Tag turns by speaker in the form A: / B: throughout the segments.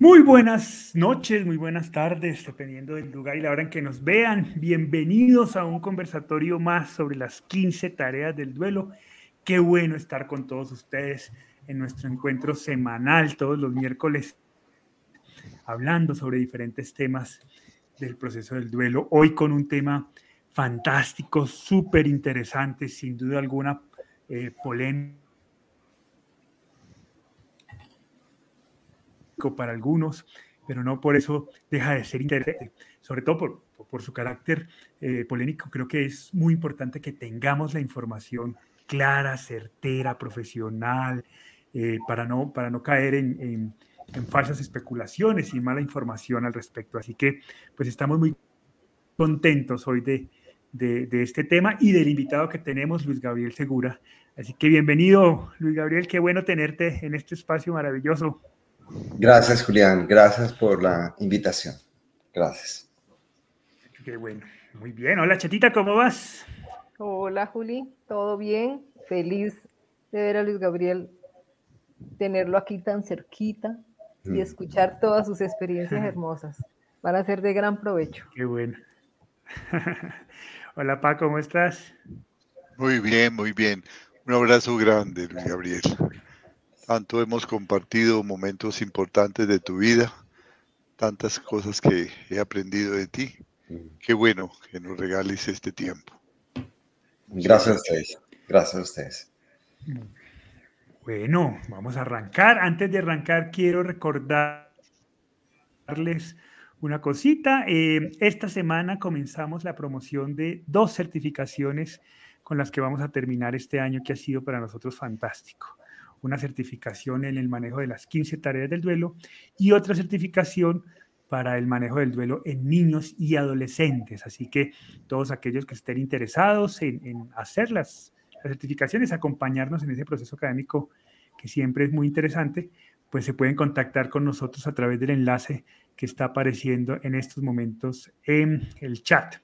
A: Muy buenas noches, muy buenas tardes, dependiendo del lugar y la hora en que nos vean. Bienvenidos a un conversatorio más sobre las 15 tareas del duelo. Qué bueno estar con todos ustedes en nuestro encuentro semanal todos los miércoles, hablando sobre diferentes temas del proceso del duelo. Hoy con un tema fantástico, súper interesante, sin duda alguna, eh, polémico para algunos, pero no por eso deja de ser interesante, sobre todo por, por su carácter eh, polémico. Creo que es muy importante que tengamos la información clara, certera, profesional, eh, para, no, para no caer en, en, falsas especulaciones y mala información al respecto. Así que, pues estamos muy contentos hoy de, de, este tema y del invitado que tenemos, Luis Gabriel Segura. Así que bienvenido, Luis Gabriel, qué bueno tenerte en este espacio maravilloso.
B: Gracias, Julián. Gracias por la invitación. Gracias.
A: Qué bueno. Muy bien. Hola, Chatita, ¿cómo vas?
C: Hola, Juli. ¿Todo bien? Feliz de ver a Luis Gabriel, tenerlo aquí tan cerquita y mm. escuchar todas sus experiencias hermosas. Van a ser de gran provecho.
A: Qué bueno. Hola, Pa, ¿cómo estás?
D: Muy bien, muy bien. Un abrazo grande, Luis Gabriel. Tanto hemos compartido momentos importantes de tu vida, tantas cosas que he aprendido de ti. Qué bueno que nos regales este tiempo.
B: Gracias a ustedes. Gracias a ustedes.
A: Bueno, vamos a arrancar. Antes de arrancar, quiero recordarles una cosita. Eh, esta semana comenzamos la promoción de dos certificaciones con las que vamos a terminar este año que ha sido para nosotros fantástico una certificación en el manejo de las 15 tareas del duelo y otra certificación para el manejo del duelo en niños y adolescentes. Así que todos aquellos que estén interesados en, hacer las, certificaciones, acompañarnos en ese proceso académico que siempre es muy interesante, pues se pueden contactar con nosotros a través del enlace que está apareciendo en estos momentos en el chat.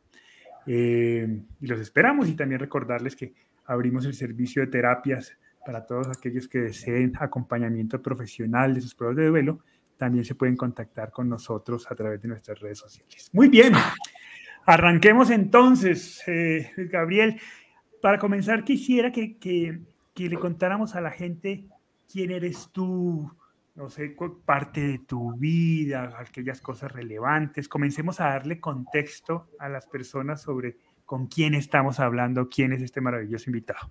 A: Eh, y los esperamos y también recordarles que abrimos el servicio de terapias para todos aquellos que deseen acompañamiento profesional de sus pruebas de duelo, también se pueden contactar con nosotros a través de nuestras redes sociales. Muy bien, arranquemos entonces, eh, Gabriel. Para comenzar, quisiera que, que, que, le contáramos a la gente quién eres tú, no sé, parte de tu vida, aquellas cosas relevantes. Comencemos a darle contexto a las personas sobre con quién estamos hablando, quién es este maravilloso invitado.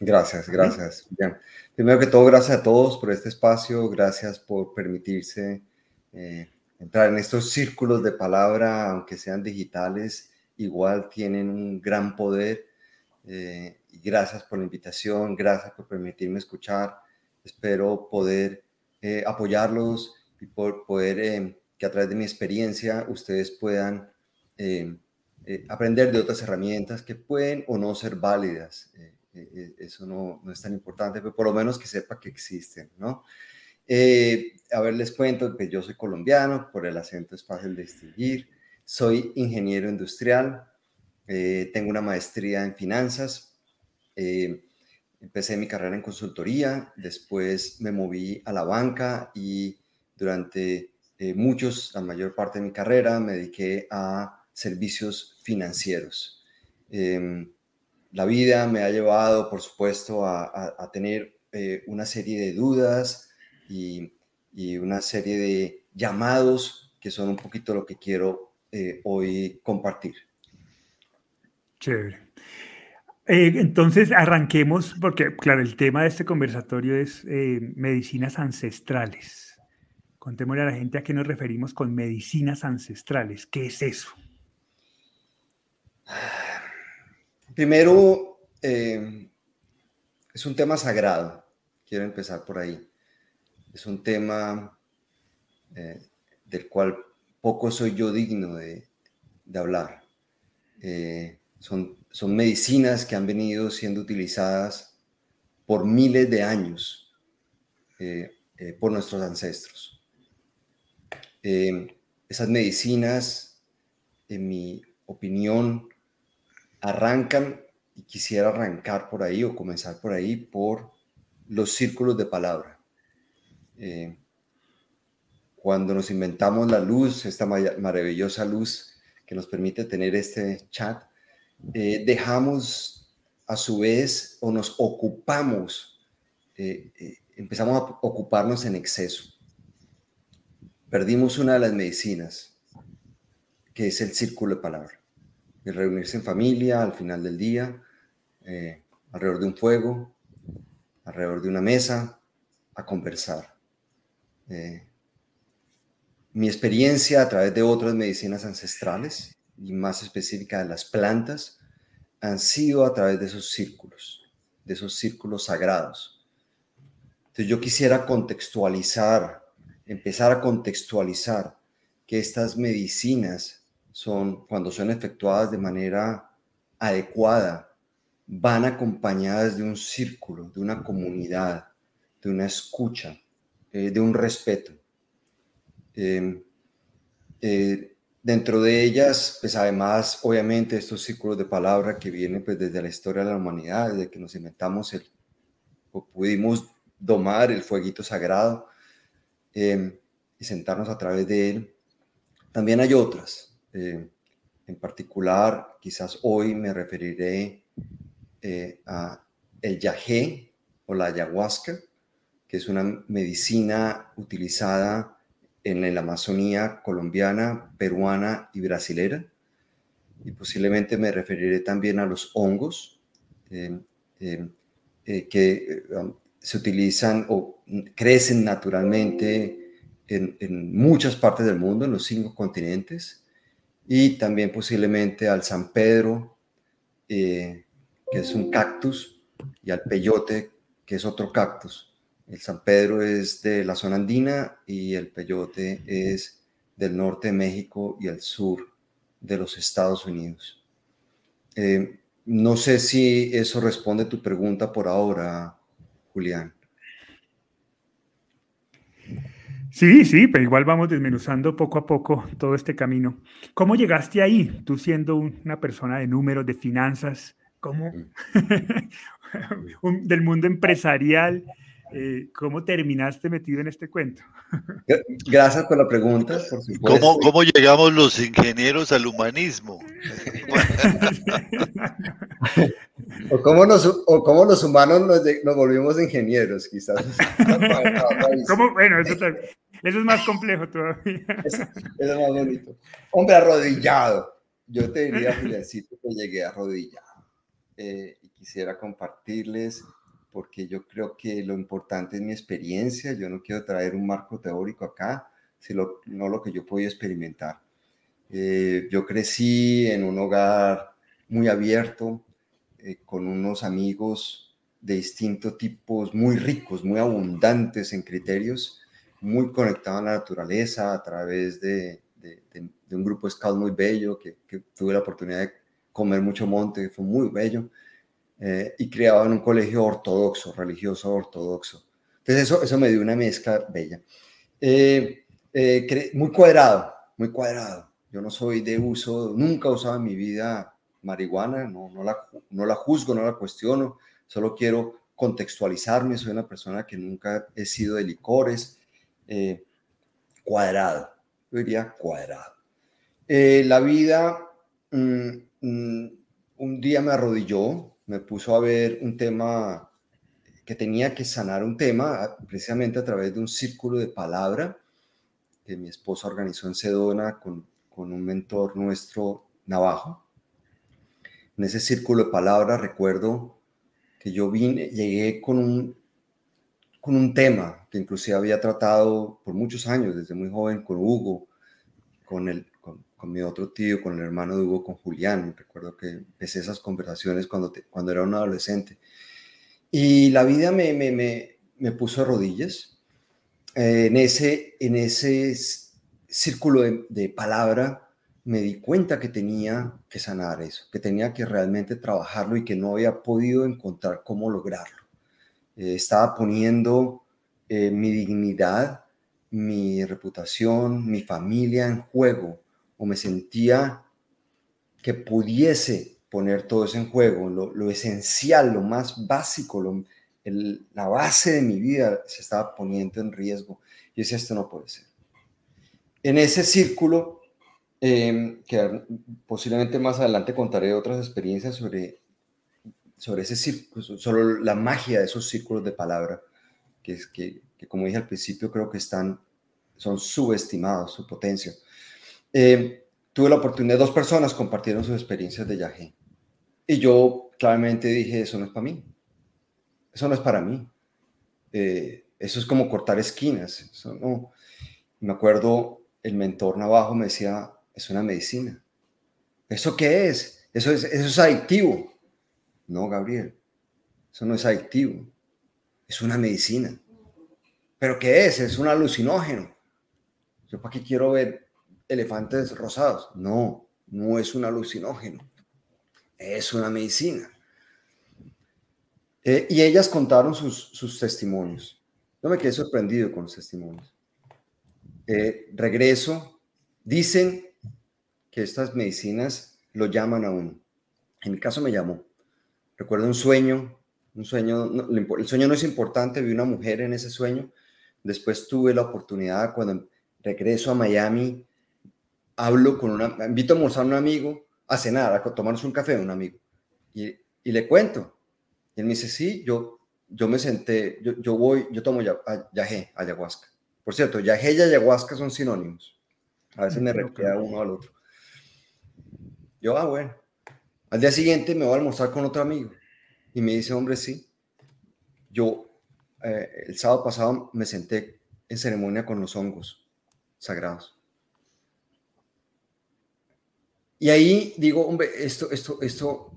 B: Gracias, gracias. Bien. Primero que todo, gracias a todos por este espacio, gracias por permitirse eh, entrar en estos círculos de palabra, aunque sean digitales, igual tienen un gran poder. Eh, y gracias por la invitación, gracias por permitirme escuchar. Espero poder eh, apoyarlos y por poder eh, que a través de mi experiencia ustedes puedan eh, eh, aprender de otras herramientas que pueden o no ser válidas eh, eh, eso no, no, es tan importante, pero por lo menos que sepa que existen, ¿no? Eh, a ver, les cuento que yo soy colombiano, por el acento es fácil distinguir, soy ingeniero industrial, eh, tengo una maestría en finanzas, eh, empecé mi carrera en consultoría, después me moví a la banca y durante eh, muchos, la mayor parte de mi carrera, me dediqué a servicios financieros. Eh, la vida me ha llevado, por supuesto, a, tener eh, una serie de dudas y, una serie de llamados que son un poquito lo que quiero eh, hoy compartir.
A: Chévere. Eh, entonces, arranquemos, porque, claro, el tema de este conversatorio es medicinas ancestrales. Contémosle a la gente a qué nos referimos con medicinas ancestrales. ¿Qué es eso?
B: Primero, eh, es un tema sagrado. Quiero empezar por ahí. Es un tema eh, del cual poco soy yo digno de, hablar. Eh, son, son medicinas que han venido siendo utilizadas por miles de años por nuestros ancestros. esas medicinas, en mi opinión, arrancan, y quisiera arrancar por ahí o comenzar por ahí, por los círculos de palabra. Eh, cuando nos inventamos la luz, esta maravillosa luz que nos permite tener este chat, eh, dejamos a su vez o nos ocupamos, eh, empezamos a ocuparnos en exceso. Perdimos una de las medicinas, que es el círculo de palabra. Reunirse en familia al final del día, alrededor de un fuego, alrededor de una mesa, a conversar mi experiencia a través de otras medicinas ancestrales y más específica de las plantas han sido a través de esos círculos, de esos círculos sagrados. Entonces yo quisiera contextualizar, empezar a contextualizar que estas medicinas son, cuando son efectuadas de manera adecuada, van acompañadas de un círculo, de una comunidad, de una escucha, eh, de un respeto. Em, eh, dentro de ellas, pues además, obviamente, estos círculos de palabra que vienen pues desde la historia de la humanidad, desde que nos inventamos el, o pudimos domar el fueguito sagrado em, y sentarnos a través de él. También hay otras. Em, en particular, quizás hoy me referiré eh, a el yagé o la ayahuasca, que es una medicina utilizada en la Amazonía colombiana, peruana y brasilera. Y posiblemente me referiré también a los hongos em, em, eh, que um, se utilizan o crecen naturalmente en, muchas partes del mundo, en los cinco continentes, y también posiblemente al San Pedro, eh, que es un cactus, y al peyote, que es otro cactus. El San Pedro es de la zona andina y el peyote es del norte de México y el sur de los Estados Unidos. Eh, no sé si eso responde a tu pregunta por ahora, Julián.
A: Sí, sí, pero igual vamos desmenuzando poco a poco todo este camino. ¿Cómo llegaste ahí? Tú siendo una persona de números, de finanzas, ¿cómo? Mm. del mundo empresarial, eh, ¿cómo terminaste metido en este cuento?
B: Gracias por la pregunta, por
D: ¿Cómo, ¿Cómo, llegamos los ingenieros al humanismo?
B: o, cómo nos, o cómo los humanos nos, nos volvimos ingenieros, quizás.
A: Bueno, eso, es más complejo todavía.
B: Eso, es más bonito. Hombre, arrodillado. Yo te diría, Juliancito, que llegué arrodillado. Eh, y quisiera compartirles porque yo creo que lo importante es mi experiencia, yo no quiero traer un marco teórico acá, sino no lo que yo puedo experimentar. Eh, yo crecí en un hogar muy abierto, eh, con unos amigos de distintos tipos, muy ricos, muy abundantes en criterios, muy conectados a la naturaleza a través de, un grupo scout muy bello, que, que, tuve la oportunidad de comer mucho monte, fue muy bello. Eh, y criado en un colegio ortodoxo, religioso ortodoxo. Entonces eso, eso me dio una mezcla bella. Eh, eh, muy cuadrado, muy cuadrado. Yo no soy de uso, nunca he usado en mi vida marihuana, no, no, la, no la juzgo, no la cuestiono, solo quiero contextualizarme, soy una persona que nunca he sido de licores, cuadrado, yo diría cuadrado. la vida, mm, mm, un día me arrodilló, me puso a ver un tema que tenía que sanar un tema precisamente a través de un círculo de palabra que mi esposa organizó en Sedona con, con un mentor nuestro, Navajo. En ese círculo de palabra recuerdo que yo vine, llegué con un, con un tema que inclusive había tratado por muchos años, desde muy joven, con Hugo, con el, con mi otro tío, con el hermano de Hugo, con Julián. Recuerdo que empecé esas conversaciones cuando, cuando era un adolescente. Y la vida me, me, me, me puso a rodillas. Eh, en, ese, en ese círculo de, de, palabra me di cuenta que tenía que sanar eso, que tenía que realmente trabajarlo y que no había podido encontrar cómo lograrlo. Eh, estaba poniendo eh, mi dignidad, mi reputación, mi familia en juego o me sentía que pudiese poner todo eso en juego, lo, esencial, lo más básico, la base de mi vida se estaba poniendo en riesgo. Yo decía, esto no puede ser. en ese círculo, em, que posiblemente más adelante contaré otras experiencias sobre, sobre ese círculo, sobre la magia de esos círculos de palabra, que, es, que, que como dije al principio, creo que están, son subestimados, su potencia. Eh, tuve la oportunidad, dos personas compartieron sus experiencias de viaje. Y yo claramente dije, eso no es para mí. Eso no es para mí. Eh, eso es como cortar esquinas. Eso no. Me acuerdo, el mentor Navajo me decía, es una medicina. ¿Eso qué es? Eso es, eso es adictivo. No, Gabriel, eso no es adictivo. Es una medicina. ¿Pero qué es? Es un alucinógeno. ¿Yo para qué quiero ver elefantes rosados? No, no es un alucinógeno. Es una medicina. Eh, y ellas contaron sus, testimonios. Yo me quedé sorprendido con los testimonios. Eh, regreso. Dicen que estas medicinas lo llaman a uno. En mi caso me llamó. Recuerdo un sueño, un sueño, el sueño no es importante, vi una mujer en ese sueño Después tuve la oportunidad cuando regreso a Miami, hablo con una, invito a almorzar a un amigo, a cenar, a tomarnos un café a un amigo. Y, y le cuento. Y él me dice, sí, yo, yo me senté, yo, yo voy, yo tomo ya, yagé, ayahuasca. Por cierto, yagé y ayahuasca son sinónimos. A veces me requeda uno al otro. Yo, ah, bueno. Al día siguiente me voy a almorzar con otro amigo. Y me dice, hombre, sí. Yo eh, el sábado pasado me senté en ceremonia con los hongos sagrados. Y ahí digo, hombre, esto, esto, esto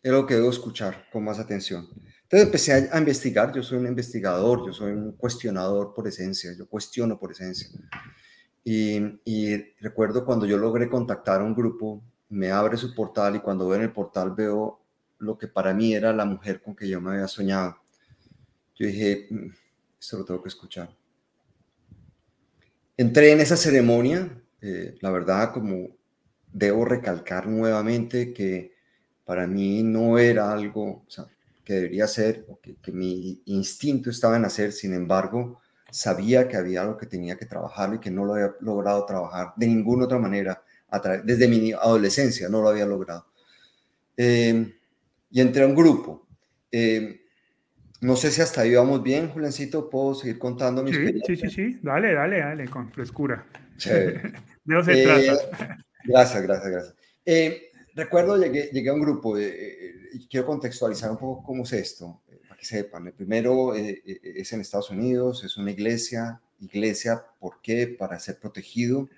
B: es lo que debo escuchar con más atención. Entonces empecé a, investigar, yo soy un investigador, yo soy un cuestionador por esencia, yo cuestiono por esencia. Y, y, recuerdo cuando yo logré contactar a un grupo, me abre su portal y cuando veo en el portal veo lo que para mí era la mujer con que yo me había soñado yo dije, mm, esto lo tengo que escuchar. Entré en esa ceremonia, eh, la verdad, como debo recalcar nuevamente que para mí no era algo que debería ser, que, que, mi instinto estaba en hacer, sin embargo, sabía que había algo que tenía que trabajar y que no lo había logrado trabajar de ninguna otra manera, desde mi adolescencia no lo había logrado. Eh, y entré a un grupo. Eh, no sé si hasta ahí vamos bien, Julencito. ¿Puedo seguir contando mi
A: sí, Sí, sí, sí. Dale, dale, dale, con frescura.
B: De se eh, Gracias, gracias, gracias. Eh, recuerdo, llegué, llegué, a un grupo eh, y quiero contextualizar un poco cómo es esto, para que sepan. El primero es en Estados Unidos, es una iglesia. Iglesia, ¿por qué? Para ser protegido,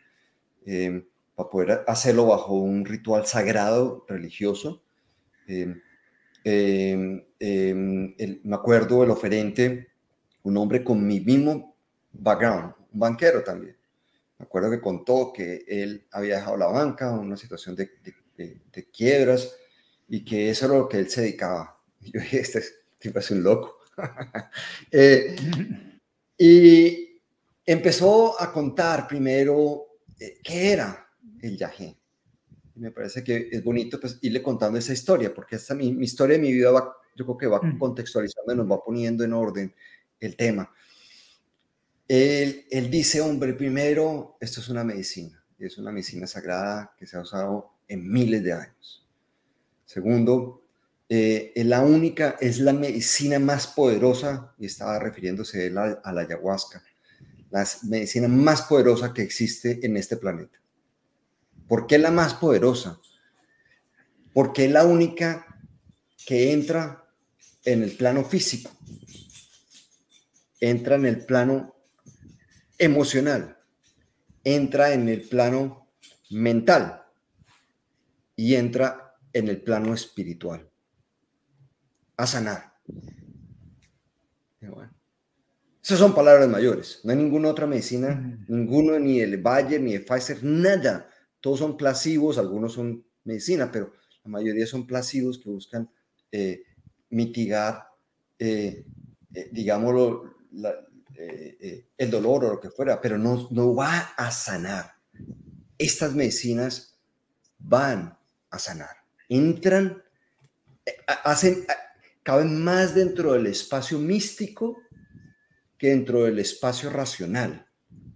B: para poder hacerlo bajo un ritual sagrado religioso. Em, em, me acuerdo el oferente, un hombre con mi mismo background, un banquero también. Me acuerdo que contó que él había dejado la banca, una situación de, de, quiebras, y que eso era lo que él se dedicaba. Y yo dije, este tipo es un loco. Eh, y empezó a contar primero eh, qué era el yagé me parece que es bonito pues irle contando esa historia, porque esta mi, mi historia de mi vida va, yo creo que va mm. contextualizando y nos va poniendo en orden el tema. Él, dice, hombre, primero, esto es una medicina, es una medicina sagrada que se ha usado en miles de años. Segundo, eh, es la única, es la medicina más poderosa, y estaba refiriéndose a la, a la ayahuasca, la medicina más poderosa que existe en este planeta. ¿Por qué la más poderosa? Porque es la única que entra en el plano físico, entra en el plano emocional, entra en el plano mental y entra en el plano espiritual. A sanar. Esas son palabras mayores. No hay ninguna otra medicina, ninguno, ni el Bayer, ni el Pfizer, nada todos son placivos, algunos son medicina, pero la mayoría son placivos que buscan eh, mitigar, eh, eh, digámoslo, el dolor o lo que fuera, pero no, no va a sanar. Estas medicinas van a sanar. Entran, hacen, caben más dentro del espacio místico que dentro del espacio racional.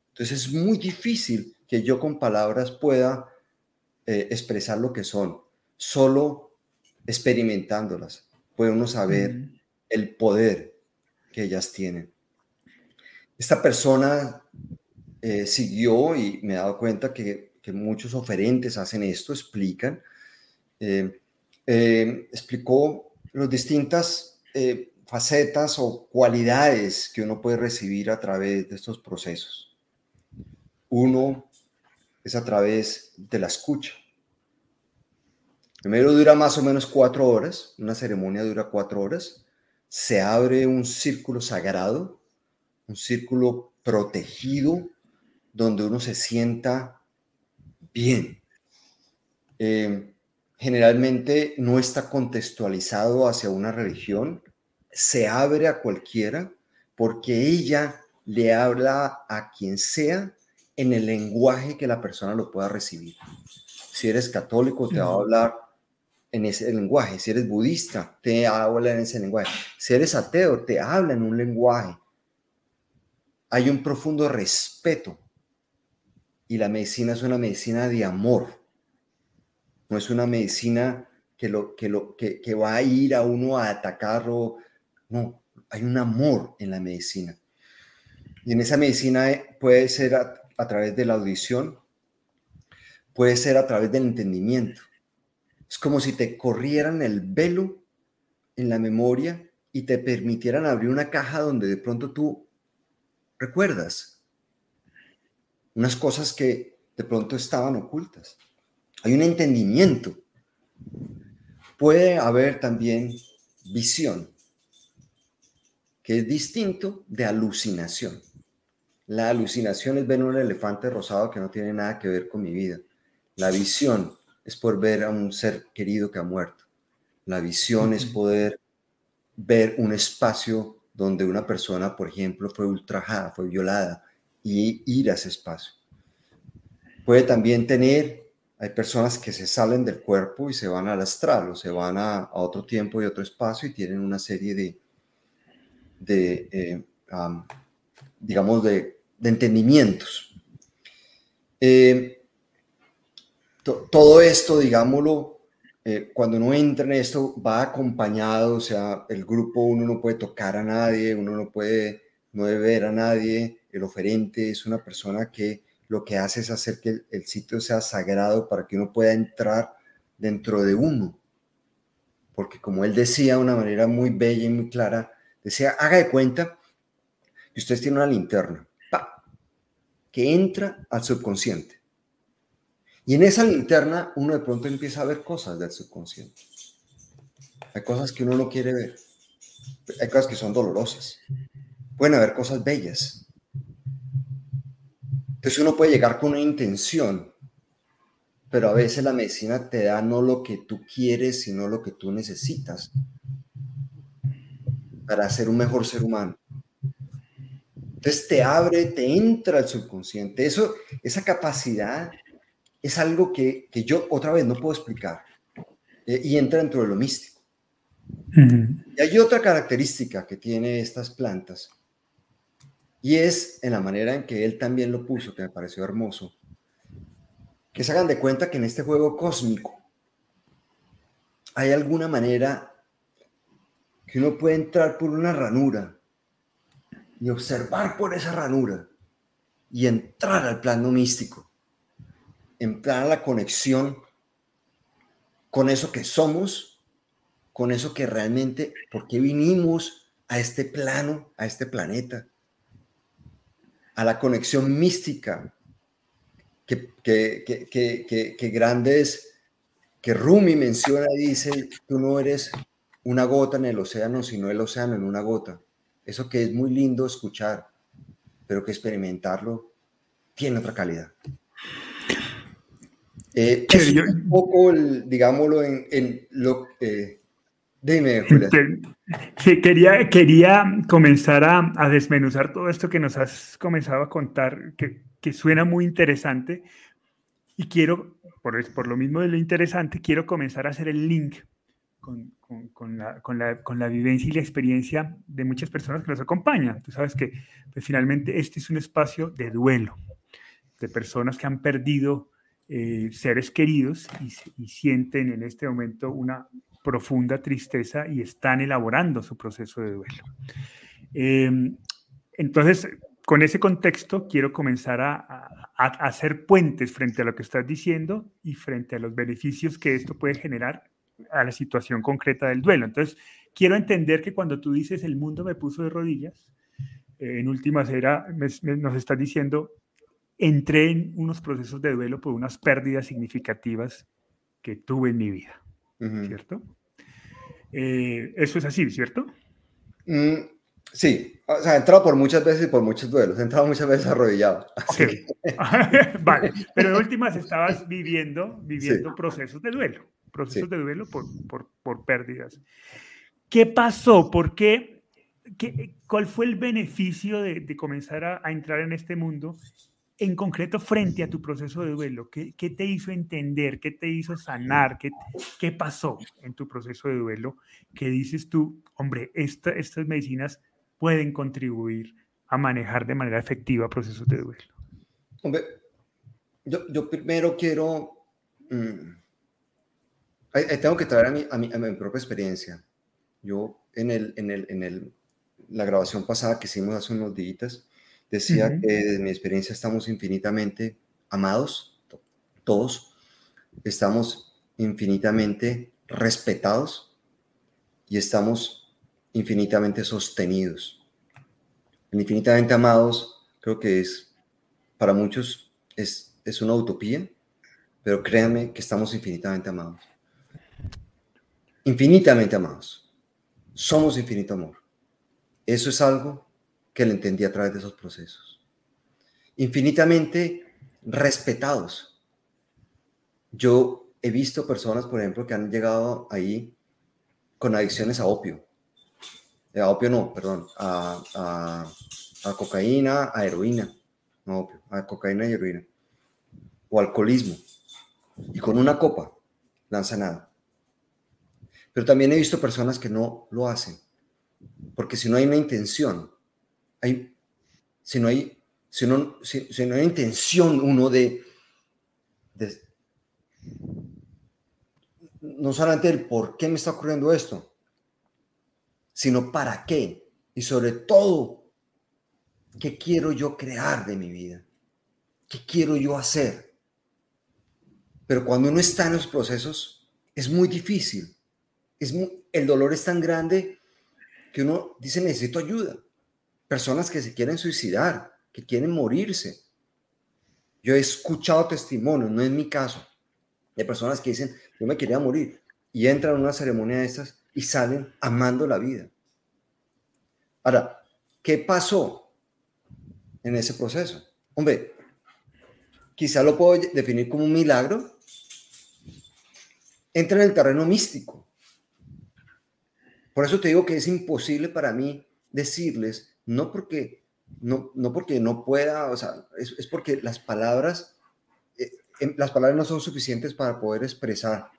B: Entonces es muy difícil que yo con palabras pueda eh, expresar lo que son. Solo experimentándolas puede uno saber el poder que ellas tienen. Esta persona eh, siguió y me he dado cuenta que, muchos oferentes hacen esto, explican. Eh, explicó las distintas facetas o cualidades que uno puede recibir a través de estos procesos. Uno es a través de la escucha. Primero dura más o menos cuatro horas, una ceremonia dura cuatro horas. Se abre un círculo sagrado, un círculo protegido, donde uno se sienta bien. Eh, generalmente no está contextualizado hacia una religión, se abre a cualquiera porque ella le habla a quien sea en el lenguaje que la persona lo pueda recibir. Si eres católico, te va a hablar en ese lenguaje. Si eres budista, te habla en ese lenguaje. Si eres ateo, te habla en un lenguaje. Hay un profundo respeto. Y la medicina es una medicina de amor. No es una medicina que, lo, que, lo, que, que va a ir a uno a atacarlo no, hay un amor en la medicina. Y en esa medicina eh, puede ser a, través de la audición, puede ser a través del entendimiento. Es como si te corrieran el velo en la memoria y te permitieran abrir una caja donde de pronto tú recuerdas unas cosas que de pronto estaban ocultas. Hay un entendimiento. Puede haber también visión que es distinto de alucinación. La alucinación es ver un elefante rosado que no tiene nada que ver con mi vida. La visión es por ver a un ser querido que ha muerto. La visión es poder ver un espacio donde una persona, por ejemplo, fue ultrajada, fue violada y ir a ese espacio. Puede también tener, hay personas que se salen del cuerpo y se van al astral o se van a, otro tiempo y otro espacio y tienen una serie de, de, eh, digamos, de, entendimientos. Eh, todo esto, digámoslo, eh, cuando uno entra en esto, va acompañado, o sea, el grupo, uno no puede tocar a nadie, uno no puede, no debe ver a nadie, el oferente es una persona que lo que hace es hacer que el sitio sea sagrado para que uno pueda entrar dentro de uno. Porque como él decía de una manera muy bella y muy clara, Decía, haga de cuenta que ustedes tienen una linterna que entra al subconsciente. Y en esa linterna uno de pronto empieza a ver cosas del subconsciente. Hay cosas que uno no quiere ver. Hay cosas que son dolorosas. Pueden haber cosas bellas. Entonces uno puede llegar con una intención, pero a veces la medicina te da no lo que tú quieres, sino lo que tú necesitas para ser un mejor ser humano. Entonces te abre, te entra el subconsciente. Eso, esa capacidad es algo que, yo otra vez no puedo explicar eh, y entra dentro de lo místico. Y hay otra característica que tiene estas plantas y es en la manera en que él también lo puso, que me pareció hermoso, que se hagan de cuenta que en este juego cósmico hay alguna manera que uno puede entrar por una ranura y observar por esa ranura y entrar al plano místico, entrar a la conexión con eso que somos, con eso que realmente, ¿por qué vinimos a este plano, a este planeta? A la conexión mística que, que, que, que grandes, que Rumi menciona dice, tú no eres una gota en el océano, sino el océano en una gota. Eso que es muy lindo escuchar, pero que experimentarlo tiene otra calidad. Eh, un poco, digámoslo, en, lo que... dime, Julia.
A: Sí, quería, quería comenzar a, a, desmenuzar todo esto que nos has comenzado a contar, que, que suena muy interesante. Y quiero, por, por lo mismo de lo interesante, quiero comenzar a hacer el link con, la, con, la, vivencia y la experiencia de muchas personas que nos acompañan. Tú sabes que pues, finalmente este es un espacio de duelo, de personas que han perdido eh, seres queridos y, sienten en este momento una profunda tristeza y están elaborando su proceso de duelo. Em, entonces, con ese contexto, quiero comenzar a, hacer puentes frente a lo que estás diciendo y frente a los beneficios que esto puede generar a la situación concreta del duelo. Entonces, quiero entender que cuando tú dices el mundo me puso de rodillas, eh, en últimas era, nos estás diciendo, entré en unos procesos de duelo por unas pérdidas significativas que tuve en mi vida, ¿cierto? Eh, eso es así, ¿cierto?
B: Mm, sí, o sea, he entrado por muchas veces y por muchos duelos, he entrado muchas veces arrodillado.
A: vale, pero en últimas estabas viviendo, viviendo procesos de duelo procesos de duelo por, por, por, pérdidas. ¿Qué pasó? ¿Por qué? qué ¿Cuál fue el beneficio de, de comenzar a, a, entrar en este mundo? En concreto, frente a tu proceso de duelo, ¿qué, qué te hizo entender? ¿Qué te hizo sanar? ¿Qué, ¿Qué pasó en tu proceso de duelo? ¿Qué dices tú, hombre, esta, estas medicinas pueden contribuir a manejar de manera efectiva procesos de duelo?
B: Hombre, yo, yo primero quiero mmm, tengo que traer a mi, a mi, a mi propia experiencia. Yo en, el, en, el, en el, la grabación pasada que hicimos hace unos días, decía que desde mi experiencia estamos infinitamente amados, todos, estamos infinitamente respetados y estamos infinitamente sostenidos. El infinitamente amados creo que es, para muchos, es, es una utopía, pero créanme que estamos infinitamente amados infinitamente amados. Somos infinito amor. Eso es algo que le entendí a través de esos procesos. Infinitamente respetados. Yo he visto personas, por ejemplo, que han llegado ahí con adicciones a opio. Eh, a opio no, perdón, a, cocaína, a heroína. No opio, a cocaína y heroína. O alcoholismo. Y con una copa la han. Pero también he visto personas que no lo hacen, porque si no hay una intención, hay, si, no hay, si, no, si, no hay intención uno de, de, no solamente el por qué me está ocurriendo esto, sino para qué y sobre todo, qué quiero yo crear de mi vida, qué quiero yo hacer. Pero cuando uno está en los procesos, es muy difícil el dolor es tan grande que uno dice necesito ayuda. Personas que se quieren suicidar, que quieren morirse. Yo he escuchado testimonios, no es mi caso, de personas que dicen yo me quería morir y entran a una ceremonia de estas y salen amando la vida. Ahora, ¿qué pasó en ese proceso? Hombre, quizá lo puedo definir como un milagro. Entra en el terreno místico. Por eso te digo que es imposible para mí decirles, no porque no, no porque no pueda, o sea, es, porque las palabras, eh, em, las palabras no son suficientes para poder expresar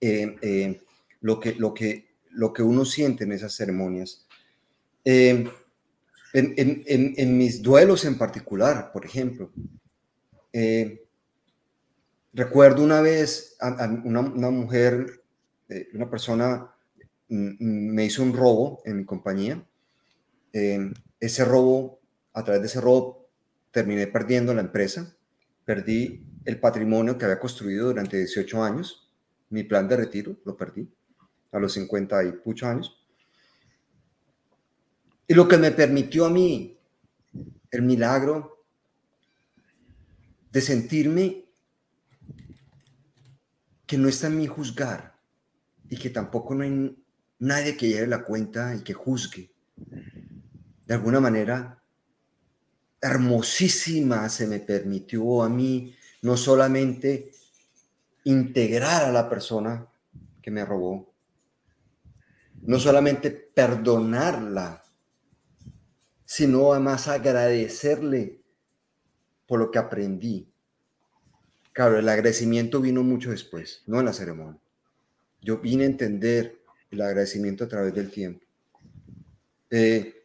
B: eh, eh, lo, que, lo, que, lo que uno siente en esas ceremonias. En, en, en, mis duelos en particular, por ejemplo, recuerdo una vez a, una, una, mujer, una persona me hizo un robo en mi compañía. Em, ese robo, a través de ese robo, terminé perdiendo la empresa. Perdí el patrimonio que había construido durante 18 años. Mi plan de retiro lo perdí a los 50 y muchos años. Y lo que me permitió a mí el milagro de sentirme que no está en mí juzgar y que tampoco no hay nadie que lleve la cuenta y que juzgue. De alguna manera, hermosísima se me permitió a mí no solamente integrar a la persona que me robó, no solamente perdonarla, sino además agradecerle por lo que aprendí. Claro, el agradecimiento vino mucho después, no en la ceremonia. yo vine a entender el agradecimiento a través del tiempo. Eh,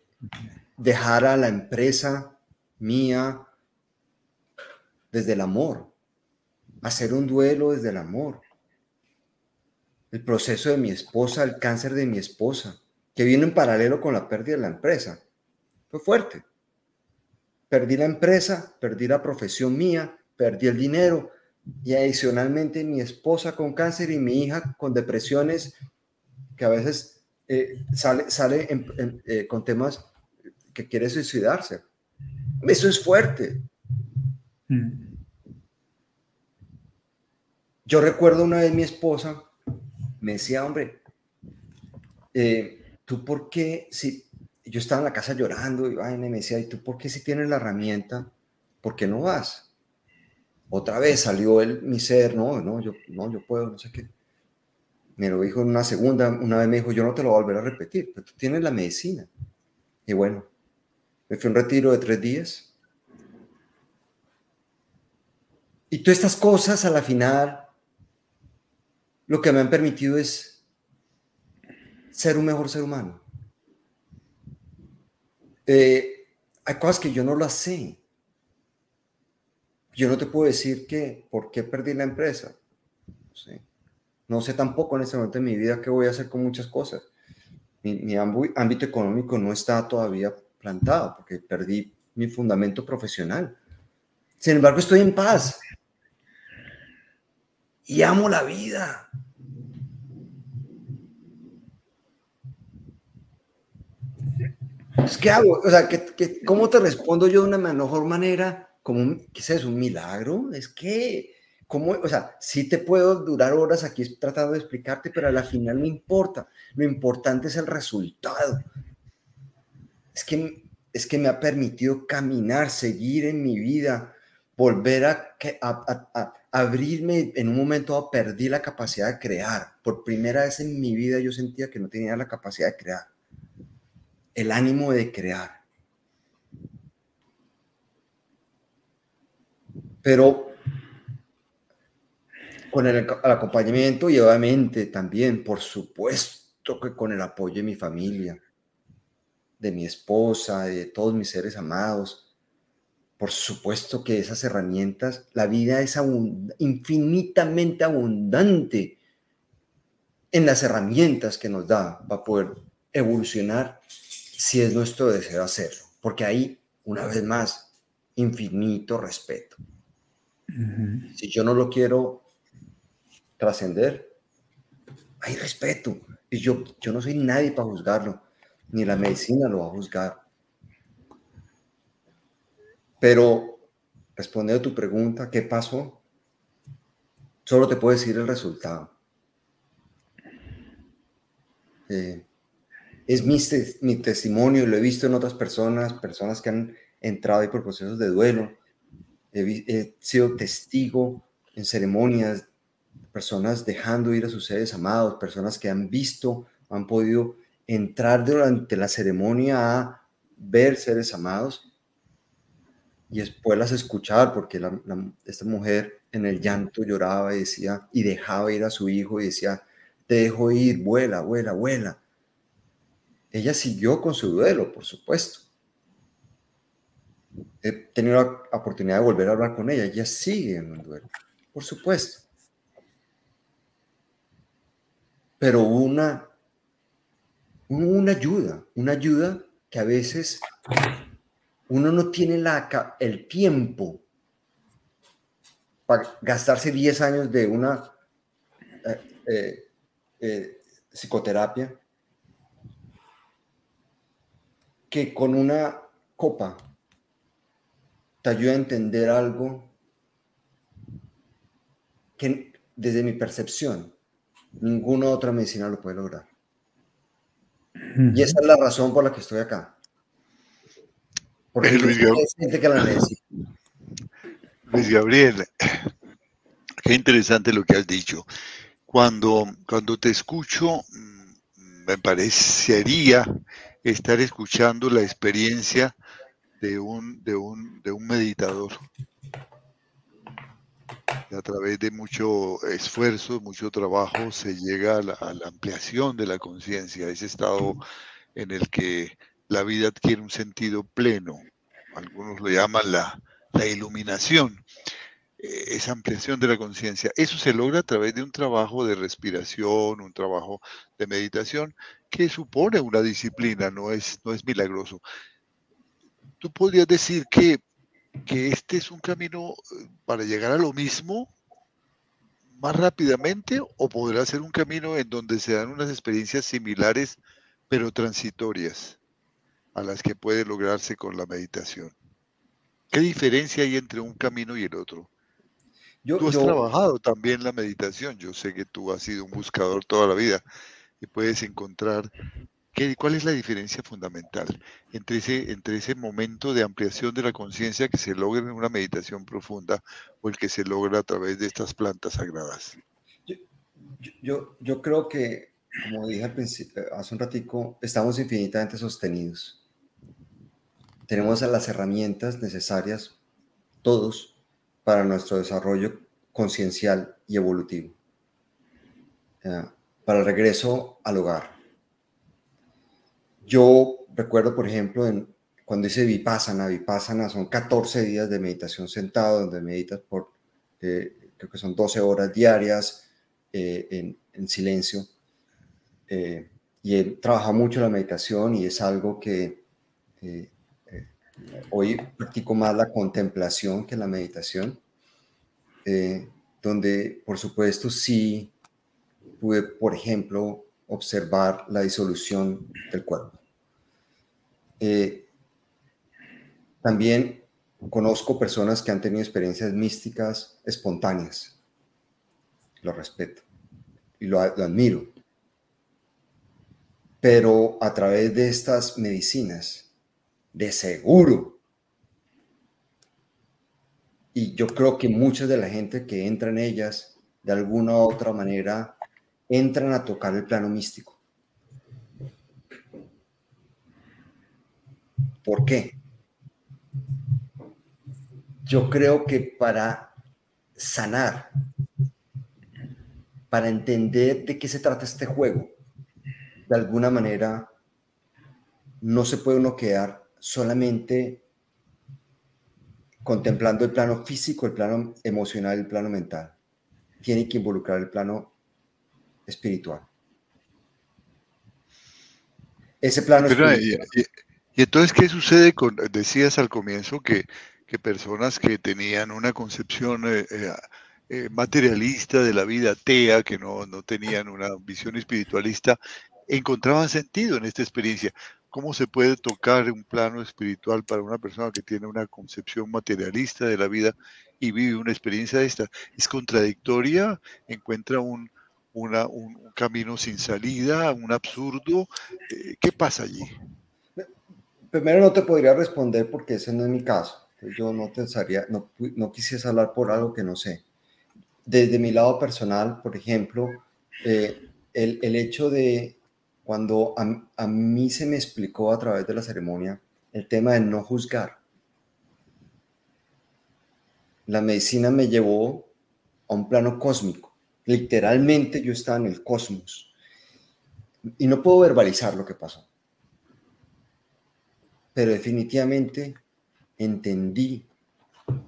B: dejar a la empresa mía desde el amor, hacer un duelo desde el amor. El proceso de mi esposa, el cáncer de mi esposa, que vino en paralelo con la pérdida de la empresa. Fue fuerte. Perdí la empresa, perdí la profesión mía, perdí el dinero y adicionalmente mi esposa con cáncer y mi hija con depresiones que a veces eh, sale, sale eh, con temas que quiere suicidarse. Eso es fuerte. Mm. Yo recuerdo una vez mi esposa me decía, hombre, eh, ¿tú por qué si yo estaba en la casa llorando y me decía, ¿y tú por qué si tienes la herramienta, por qué no vas? Otra vez salió el, mi ser, no, no, yo, no, yo puedo, no sé qué. Me lo dijo en una segunda, una vez me dijo, yo no te lo voy a volver a repetir, pero tú tienes la medicina. Y bueno, me fui a un retiro de tres días. Y todas estas cosas a la final lo que me han permitido es ser un mejor ser humano. Eh, hay cosas que yo no las sé. Yo no te puedo decir que por qué perdí la empresa. No sé, tampoco en este momento de mi vida qué voy a hacer con muchas cosas. Mi ámbito económico no está todavía porque perdí mi fundamento profesional. Sin embargo, estoy en paz y amo la vida. ¿Qué hago? O sea, ¿qué, cómo te respondo yo de una mejor manera? Como, ¿Qué es? ¿Un milagro? Es que, ¿cómo? O sea, sí te puedo durar horas aquí tratando de explicarte, pero a la final no importa. Lo importante es el resultado. Es que, es que me ha permitido caminar, seguir en mi vida, volver a, abrirme. En un momento perdí la capacidad de crear. Por primera vez en mi vida yo sentía que no tenía la capacidad de crear. El ánimo de crear. Pero con el, acompañamiento y obviamente también, por supuesto que con el apoyo de mi familia, de mi esposa, de todos mis seres amados, por supuesto que esas herramientas, la vida es infinitamente abundante en las herramientas que nos da para poder evolucionar si es nuestro deseo hacerlo. Porque ahí, una vez más, infinito respeto. Si yo no lo quiero trascender, hay respeto. Y yo, yo no soy nadie para juzgarlo, ni la medicina lo va a juzgar pero respondiendo a tu pregunta, ¿qué pasó? Solo te puedo decir el resultado. Eh, es mi, mi, testimonio, lo he visto en otras personas, personas que han entrado ahí por procesos de duelo. He, sido testigo en ceremonias, personas dejando ir a sus seres amados, personas que han visto, han podido entrar durante la ceremonia a ver seres amados y después escuchar, porque esta mujer en el llanto lloraba y decía, y dejaba ir a su hijo y decía, te dejo ir, vuela, vuela, vuela. Ella siguió con su duelo, por supuesto. He tenido la oportunidad de volver a hablar con ella, ella sigue en el duelo, por supuesto. Pero una, una ayuda, una ayuda que a veces uno no tiene la, el tiempo para gastarse 10 años de una eh, eh, eh, psicoterapia que con una copa te ayuda a entender algo que desde mi percepción ninguna otra medicina lo puede lograr. Y esa es la razón por la que estoy acá.
D: Luis, Gabriel, qué interesante lo que has dicho. Cuando, cuando te escucho, mm, me parecería estar escuchando la experiencia de un, de un, de un meditador. A través de mucho esfuerzo, mucho trabajo, se llega a la, ampliación de la conciencia, ese estado en el que la vida adquiere un sentido pleno. Algunos lo llaman la, la iluminación, eh, esa ampliación de la conciencia. Eso se logra a través de un trabajo de respiración, un trabajo de meditación, que supone una disciplina, no es, no es milagroso. Tú podrías decir que que este es un camino eh, para llegar a lo mismo más rápidamente o podrá ser un camino en donde se dan unas experiencias similares pero transitorias a las que puede lograrse con la meditación. ¿Qué diferencia hay entre un camino y el otro? Yo, tú has trabajado también la meditación, yo sé que tú has sido un buscador toda la vida y puedes encontrar ¿Cuál es la diferencia fundamental entre ese, entre ese momento de ampliación de la conciencia que se logra en una meditación profunda o el que se logra a través de estas plantas sagradas?
B: Yo, yo, creo que, como dije al hace un ratico, estamos infinitamente sostenidos. Tenemos las herramientas necesarias, todos, para nuestro desarrollo conciencial y evolutivo. Para el regreso al hogar yo recuerdo, por ejemplo, en, cuando hice Vipassana, Vipassana son 14 días de meditación sentado, donde meditas por, eh, creo que son 12 horas diarias eh, en, silencio. Eh, y he trabajado mucho la meditación y es algo que hoy practico más la contemplación que la meditación, donde por supuesto sí pude, por ejemplo, observar la disolución del cuerpo. Eh, también conozco personas que han tenido experiencias místicas espontáneas. Lo respeto y lo, admiro. Pero a través de estas medicinas, de seguro, y yo creo que mucha de la gente que entra en ellas, de alguna u otra manera, entran a tocar el plano místico. ¿Por qué? Yo creo que para sanar, para entender de qué se trata este juego, de alguna manera no se puede uno quedar solamente contemplando el plano físico, el plano emocional, el plano mental. Tiene que involucrar el plano espiritual. Ese plano espiritual.
D: Y, entonces, ¿qué sucede con, decías al comienzo que, que personas que tenían una concepción eh, eh, eh, materialista de la vida atea, que no, no tenían una visión espiritualista, encontraban sentido en esta experiencia? ¿Cómo se puede tocar un plano espiritual para una persona que tiene una concepción materialista de la vida y vive una experiencia de esta? ¿Es contradictoria? ¿Encuentra un, un camino sin salida, un absurdo. Eh, ¿Qué pasa allí?
B: Primero no te podría responder porque ese no es mi caso. Yo no pensaría, no, no quisiese hablar por algo que no sé. Desde mi lado personal, por ejemplo, eh, el, el, hecho de cuando a, a mí se me explicó a través de la ceremonia el tema de no juzgar, la medicina me llevó a un plano cósmico Literalmente yo estaba en el cosmos y no puedo verbalizar lo que pasó. Pero definitivamente entendí,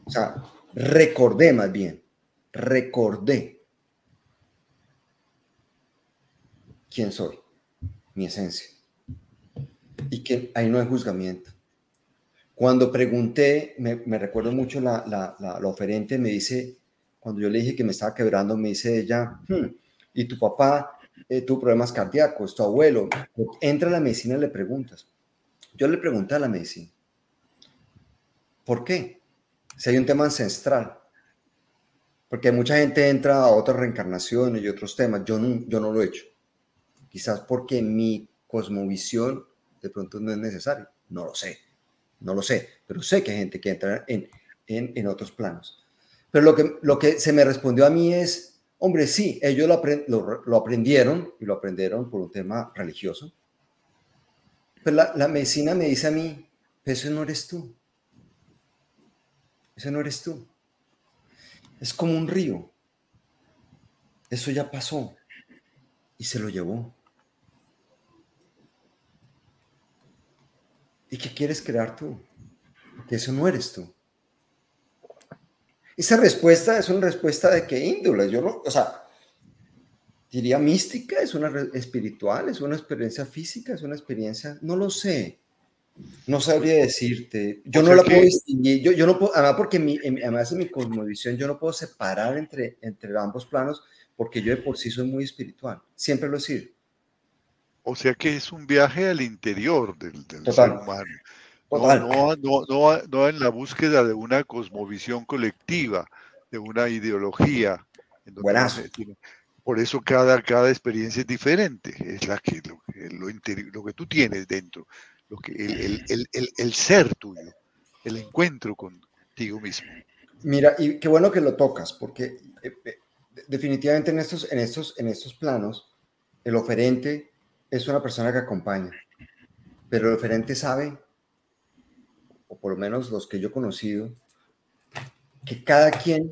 B: o sea, recordé más bien, recordé quién soy, mi esencia. Y que ahí no hay juzgamiento. Cuando pregunté, me, recuerdo mucho la, la, la oferente, me dice, cuando yo le dije que me estaba quebrando, me dice ella, hmm, ¿y tu papá eh, tuvo problemas cardíacos, tu abuelo? Entra a la medicina y le preguntas. Yo le pregunté a la medicina, ¿por qué? Si hay un tema ancestral. Porque mucha gente entra a otras reencarnaciones y otros temas. Yo no, yo no lo he hecho. Quizás porque mi cosmovisión de pronto no es necesaria. No lo sé. No lo sé. Pero sé que hay gente que entra en, en, en otros planos. Pero lo que, lo que se me respondió a mí es, hombre, sí, ellos lo, aprendieron y lo aprendieron por un tema religioso. Pero la, la medicina me dice a mí, eso no eres tú. Eso no eres tú. Es como un río. Eso ya pasó y se lo llevó. ¿Y qué quieres crear tú? Porque eso no eres tú. Esa respuesta es una respuesta de qué índole. Yo no, o sea, diría mística, es una espiritual, es una experiencia física, es una experiencia, no lo sé. No sabría decirte. Yo no la puedo distinguir. Yo, yo no puedo, además porque mi, además de mi cosmovisión, yo no puedo separar entre, entre ambos planos porque yo de por sí soy muy espiritual. Siempre lo he sido.
D: O sea que es un viaje al interior del, ser humano. No, no, no, no, en la búsqueda de una cosmovisión colectiva, de una ideología.
B: Buenazo.
D: Por eso cada, cada experiencia es diferente. Es la que, lo, lo, lo que tú tienes dentro lo que, el, ser tuyo, el encuentro contigo mismo.
B: Mira, y qué bueno que lo tocas, porque eh, eh, definitivamente en estos, en, estos, en estos planos, el oferente es una persona que acompaña, pero el oferente sabe, o por lo menos los que yo he conocido, que cada quien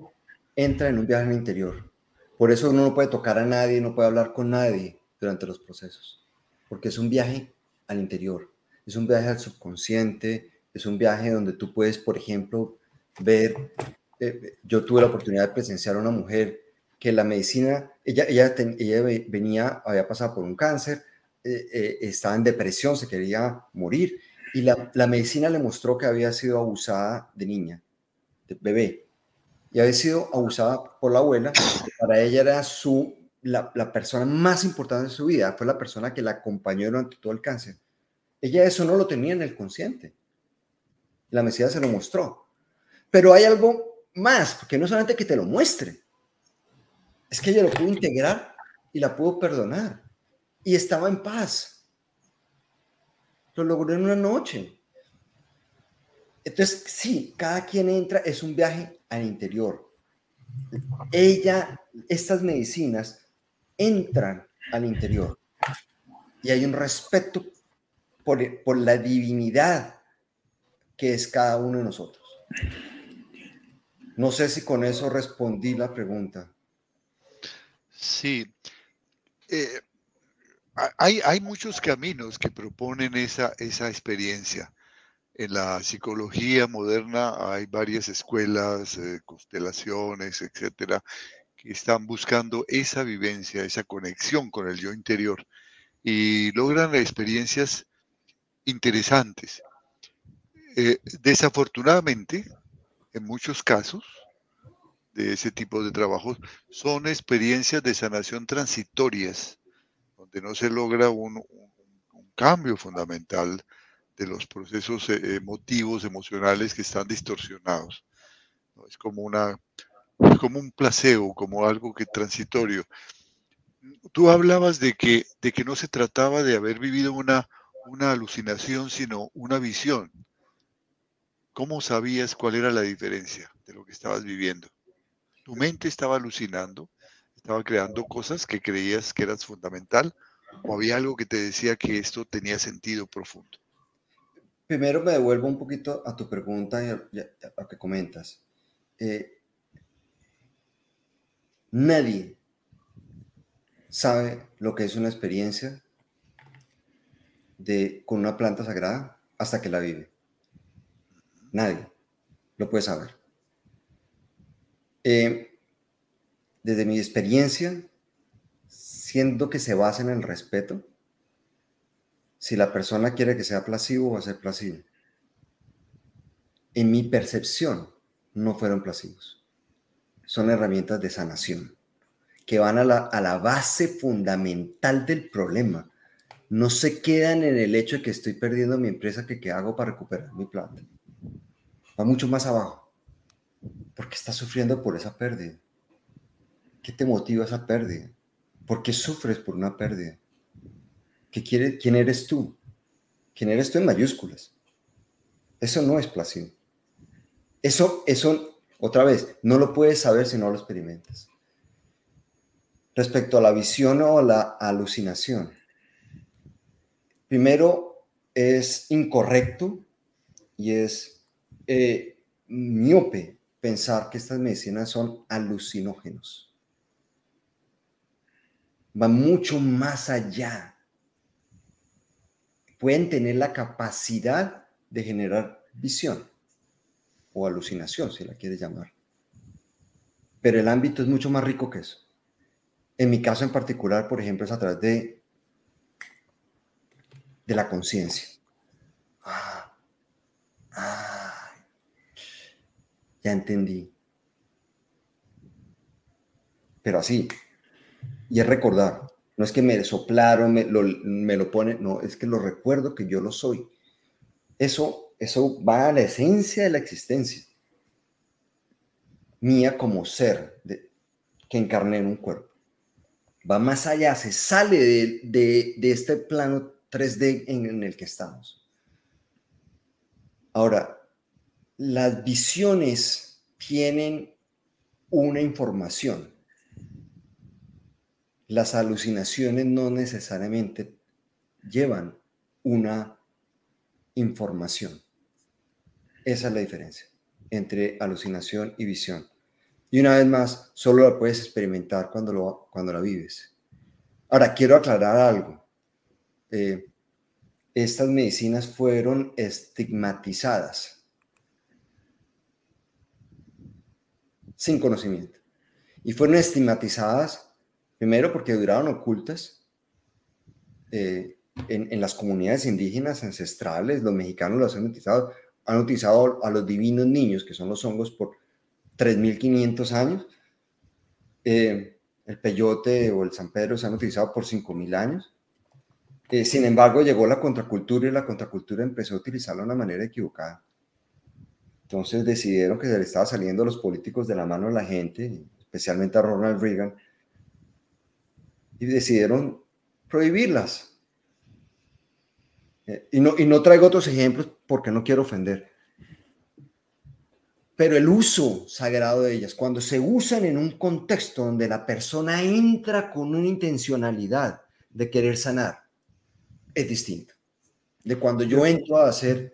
B: entra en un viaje el interior. Por eso uno no puede tocar a nadie, no puede hablar con nadie durante los procesos, porque es un viaje al interior es un viaje al subconsciente, es un viaje donde tú puedes, por ejemplo, ver, eh, yo tuve la oportunidad de presenciar a una mujer que la medicina, ella, ella, ella venía, había pasado por un cáncer, eh, eh, estaba en depresión, se quería morir, y la, la, medicina le mostró que había sido abusada de niña, de bebé, y había sido abusada por la abuela, para ella era su, la, la persona más importante de su vida, fue la persona que la acompañó durante todo el cáncer. Ella eso no lo tenía en el consciente. La Mesías se lo mostró. Pero hay algo más, porque no solamente que te lo muestre, es que ella lo pudo integrar y la pudo perdonar. Y estaba en paz. Lo logró en una noche. Entonces, sí, cada quien entra, es un viaje al interior. Ella, estas medicinas entran al interior. Y hay un respeto por, la divinidad que es cada uno de nosotros. No sé si con eso respondí la pregunta.
D: Sí. Eh, hay, hay, muchos caminos que proponen esa, esa experiencia. En la psicología moderna hay varias escuelas, eh, constelaciones, etcétera, que están buscando esa vivencia, esa conexión con el yo interior y logran experiencias interesantes. Eh, desafortunadamente, en muchos casos de ese tipo de trabajos, son experiencias de sanación transitorias, donde no se logra un, cambio fundamental de los procesos eh, emotivos, emocionales que están distorsionados. Es como, una, como un placebo, como algo que transitorio. Tú hablabas de que, de que no se trataba de haber vivido una una alucinación, sino una visión. ¿Cómo sabías cuál era la diferencia de lo que estabas viviendo? ¿Tu mente estaba alucinando? ¿Estaba creando cosas que creías que eras fundamental? ¿O había algo que te decía que esto tenía sentido profundo?
B: Primero me devuelvo un poquito a tu pregunta y a, que comentas. Eh, nadie sabe lo que es una experiencia de, con una planta sagrada hasta que la vive. Nadie lo puede saber. Eh, desde mi experiencia, que se basa en el respeto, si la persona quiere que sea placebo, va a ser placebo. En mi percepción, no fueron placebos. Son herramientas de sanación que van a la, a la base fundamental del problema no se quedan en el hecho de que estoy perdiendo mi empresa, que qué hago para recuperar mi plata. Va mucho más abajo. porque estás sufriendo por esa pérdida? ¿Qué te motiva esa pérdida? ¿Por qué sufres por una pérdida? ¿Qué ¿Quién eres tú? ¿Quién eres tú en mayúsculas? Eso no es placebo. Eso, eso, otra vez, no lo puedes saber si no lo experimentas. Respecto a la visión o la alucinación, Primero, es incorrecto y es eh, miope pensar que estas medicinas son alucinógenos. Va mucho más allá. Pueden tener la capacidad de generar visión o alucinación, si la quieres llamar. Pero el ámbito es mucho más rico que eso. En mi caso en particular, por ejemplo, es a través de, de la conciencia. Ah, ah, ya entendí. Pero así. Y es recordar. No es que me soplaron, me lo, me lo pone, no, es que lo recuerdo que yo lo soy. Eso, eso va a la esencia de la existencia mía como ser que encarné en un cuerpo. Va más allá, se sale de, este plano 3D en el que estamos. Ahora, las visiones tienen una información. Las alucinaciones no necesariamente llevan una información. Esa es la diferencia entre alucinación y visión. Y una vez más, solo la puedes experimentar cuando, lo, cuando la vives. Ahora, quiero aclarar algo. Eh, estas medicinas fueron estigmatizadas sin conocimiento. Y fueron estigmatizadas, primero porque duraron ocultas eh, en, las comunidades indígenas ancestrales, los mexicanos las han utilizado, han utilizado a los divinos niños, que son los hongos, por 3.500 años. Eh, el peyote o el San Pedro se han utilizado por 5.000 años. Eh, sin embargo, llegó la contracultura y la contracultura empezó a utilizarlo de una manera equivocada. Entonces decidieron que se le estaba saliendo a los políticos de la mano a la gente, especialmente a Ronald Reagan, y decidieron prohibirlas. Eh, y, no, y no traigo otros ejemplos porque no quiero ofender. Pero el uso sagrado de ellas, cuando se usan en un contexto donde la persona entra con una intencionalidad de querer sanar, es distinto. De cuando yo entro a hacer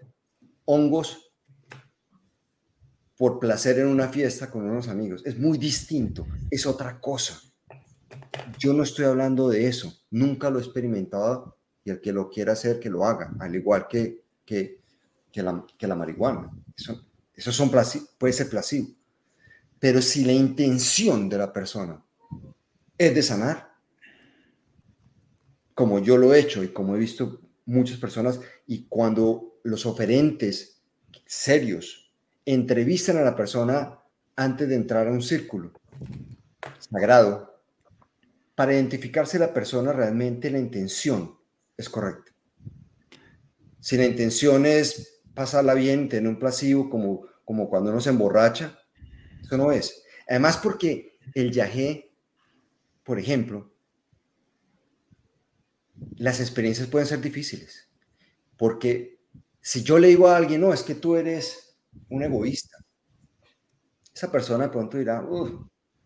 B: hongos por placer en una fiesta con unos amigos, es muy distinto, es otra cosa. Yo no estoy hablando de eso, nunca lo he experimentado y el que lo quiera hacer, que lo haga, al igual que, que, la, que la marihuana. Eso, eso son puede ser placebo. Pero si la intención de la persona es de sanar, como yo lo he hecho y como he visto muchas personas, y cuando los oferentes serios entrevistan a la persona antes de entrar a un círculo sagrado, para identificarse la persona realmente la intención es correcta. Si la intención es pasarla bien, tener un placebo como como cuando uno se emborracha. Eso no es. Además porque el yagé, por ejemplo, las experiencias pueden ser difíciles. Porque si yo le digo a alguien, no, es que tú eres un egoísta, esa persona de pronto dirá,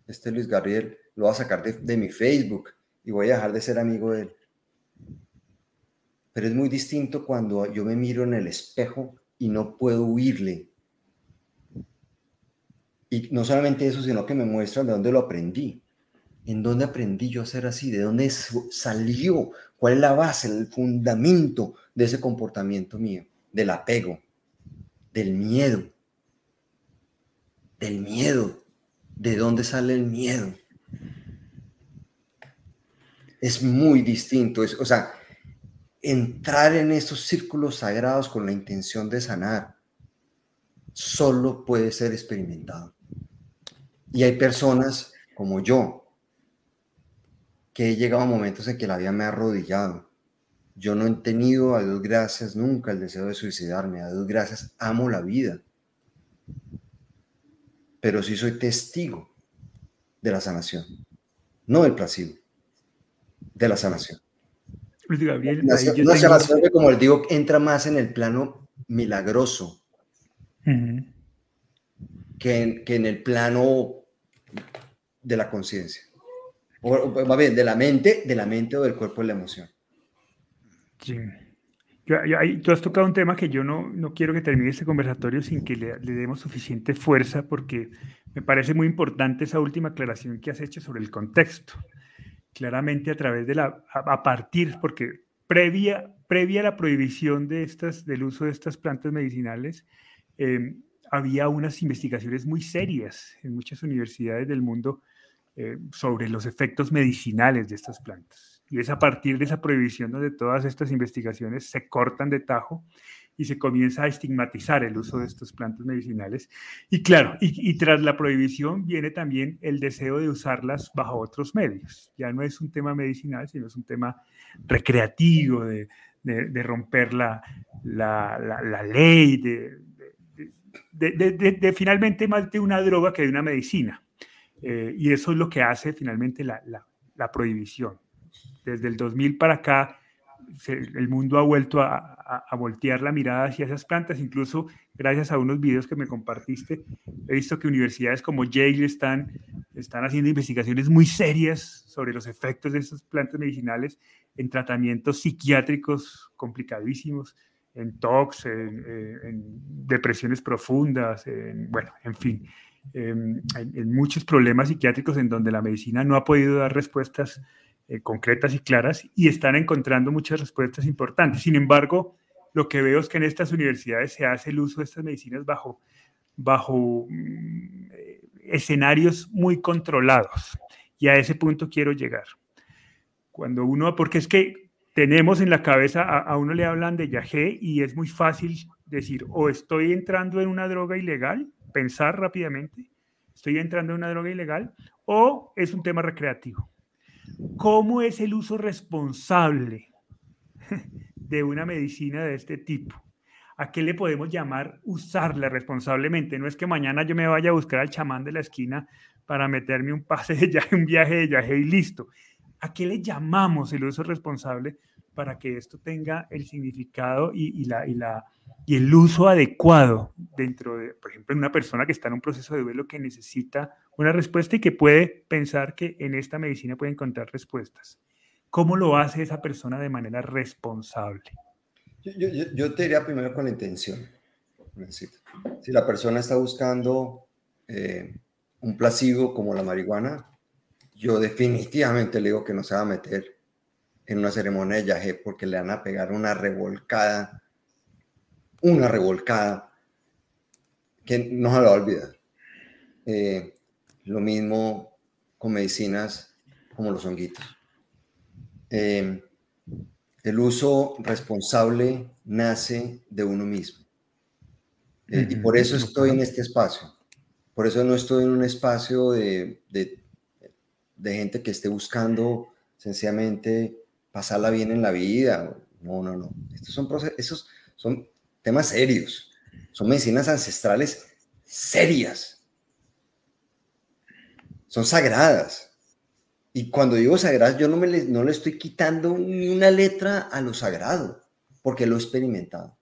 B: este Luis Gabriel lo va a sacar de, de mi Facebook y voy a dejar de ser amigo de él. Pero es muy distinto cuando yo me miro en el espejo y no puedo huirle y no solamente eso, sino que me muestran de dónde lo aprendí. ¿En dónde aprendí yo a ser así? ¿De dónde salió? ¿Cuál es la base, el fundamento de ese comportamiento mío? Del apego, del miedo. Del miedo. ¿De dónde sale el miedo? Es muy distinto. Es, o sea, entrar en esos círculos sagrados con la intención de sanar solo puede ser experimentado. Y hay personas como yo que he llegado a momentos en que la vida me ha arrodillado. Yo no he tenido, a Dios gracias, nunca el deseo de suicidarme. A Dios gracias, amo la vida. Pero sí soy testigo de la sanación, no del placebo, de la sanación.
A: Luis Gabriel,
B: una, sanación que, como les digo, entra más en el plano milagroso que, que en el plano de la conciencia. O, más bien, de la mente, de la mente o del cuerpo de la emoción.
A: Sí. tú has tocado un tema que yo no, no quiero que termine este conversatorio sin que le, le, demos suficiente fuerza porque me parece muy importante esa última aclaración que has hecho sobre el contexto. Claramente a través de la, a, partir, porque previa, previa a la prohibición de estas, del uso de estas plantas medicinales, eh, había unas investigaciones muy serias en muchas universidades del mundo eh, sobre los efectos medicinales de estas plantas. Y es a partir de esa prohibición donde todas estas investigaciones se cortan de tajo y se comienza a estigmatizar el uso de estas plantas medicinales. Y claro, y, tras la prohibición viene también el deseo de usarlas bajo otros medios. Ya no es un tema medicinal, sino es un tema recreativo, de, de, romper la, la, la, ley, de, de, finalmente más de una droga que de una medicina. Eh, y eso es lo que hace finalmente la, la prohibición. Desde el 2000 para acá, el mundo ha vuelto a, voltear la mirada hacia esas plantas, incluso gracias a unos videos que me compartiste, he visto que universidades como Yale están, haciendo investigaciones muy serias sobre los efectos de esas plantas medicinales en tratamientos psiquiátricos complicadísimos, en TOX, en, depresiones profundas, en, bueno, en fin, em, en muchos problemas psiquiátricos en donde la medicina no ha podido dar respuestas eh, concretas y claras y están encontrando muchas respuestas importantes. Sin embargo, lo que veo es que en estas universidades se hace el uso de estas medicinas bajo, bajo mm, eh, escenarios muy controlados. Y a ese punto quiero llegar. Cuando uno, porque es que tenemos en la cabeza, a, uno le hablan de yagé y es muy fácil decir, o estoy entrando en una droga ilegal, pensar rápidamente, estoy entrando en una droga ilegal, o es un tema recreativo. ¿Cómo es el uso responsable de una medicina de este tipo? ¿A qué le podemos llamar usarla responsablemente? No es que mañana yo me vaya a buscar al chamán de la esquina para meterme un pase de viaje, viaje de viaje y listo. ¿A qué le llamamos el uso responsable para que esto tenga el significado y, el uso adecuado dentro de, por ejemplo, una persona que está en un proceso de duelo que necesita una respuesta y que puede pensar que en esta medicina puede encontrar respuestas. ¿Cómo lo hace esa persona de manera responsable?
B: Yo, yo, te diría primero con la intención. Si la persona está buscando eh, un placebo como la marihuana, yo definitivamente le digo que no se va a meter en una ceremonia de yaje porque le van a pegar una revolcada, una revolcada que no se la va a olvidar. Eh, lo mismo con medicinas como los honguitos. Eh, el uso responsable nace de uno mismo. Eh, y por eso estoy en este espacio. Por eso no estoy en un espacio de, de, gente que esté buscando sencillamente pasarla bien en la vida. No, no, no. Estos son, procesos, son temas serios. Son medicinas ancestrales serias son sagradas. Y cuando digo sagradas, yo no, me le, no le estoy quitando ni una letra a lo sagrado, porque lo he experimentado.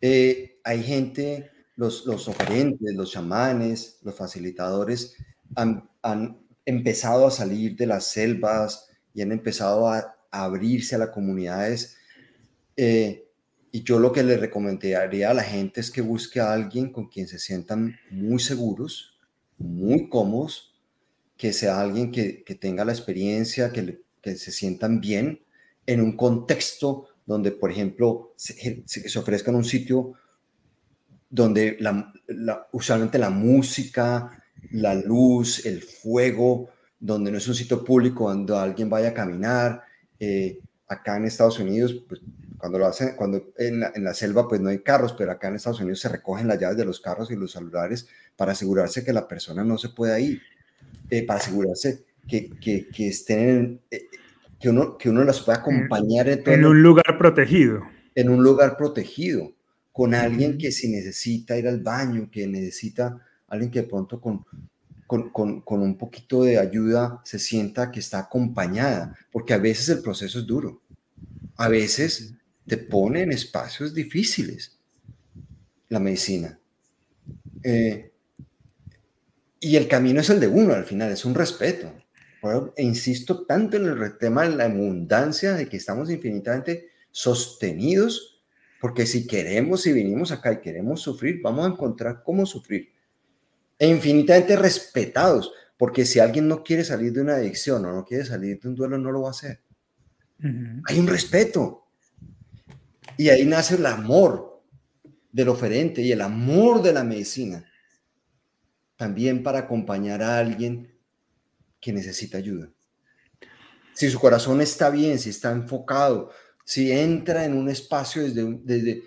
B: Eh, hay gente, los, los oferentes, los chamanes, los facilitadores, han, han, empezado a salir de las selvas y han empezado a, abrirse a las comunidades. Eh, y yo lo que le recomendaría a la gente es que busque a alguien con quien se sientan muy seguros, muy cómodos, que sea alguien que, tenga la experiencia, que, se sientan bien en un contexto donde, por ejemplo, se, se, ofrezca en un sitio donde la, usualmente la música, la luz, el fuego, donde no es un sitio público donde alguien vaya a caminar. Eh, acá en Estados Unidos, pues, cuando lo hacen, cuando en la, en la, selva, pues no hay carros, pero acá en Estados Unidos se recogen las llaves de los carros y los celulares para asegurarse que la persona no se pueda ir, eh, para asegurarse que, que, que estén eh, que, uno, que uno las pueda acompañar
A: en, un lugar protegido.
B: En un lugar protegido, con alguien que si necesita ir al baño, que necesita alguien que de pronto con, con, con, con, un poquito de ayuda se sienta que está acompañada, porque a veces el proceso es duro, a veces te pone en espacios difíciles la medicina. Eh, y el camino es el de uno al final, es un respeto. e insisto tanto en el tema de la abundancia, de que estamos infinitamente sostenidos, porque si queremos, si vinimos acá y queremos sufrir, vamos a encontrar cómo sufrir. E infinitamente respetados, porque si alguien no quiere salir de una adicción o no quiere salir de un duelo, no lo va a hacer. Hay un respeto. Y ahí nace el amor del oferente y el amor de la medicina. También para acompañar a alguien que necesita ayuda. Si su corazón está bien, si está enfocado, si entra en un espacio desde, desde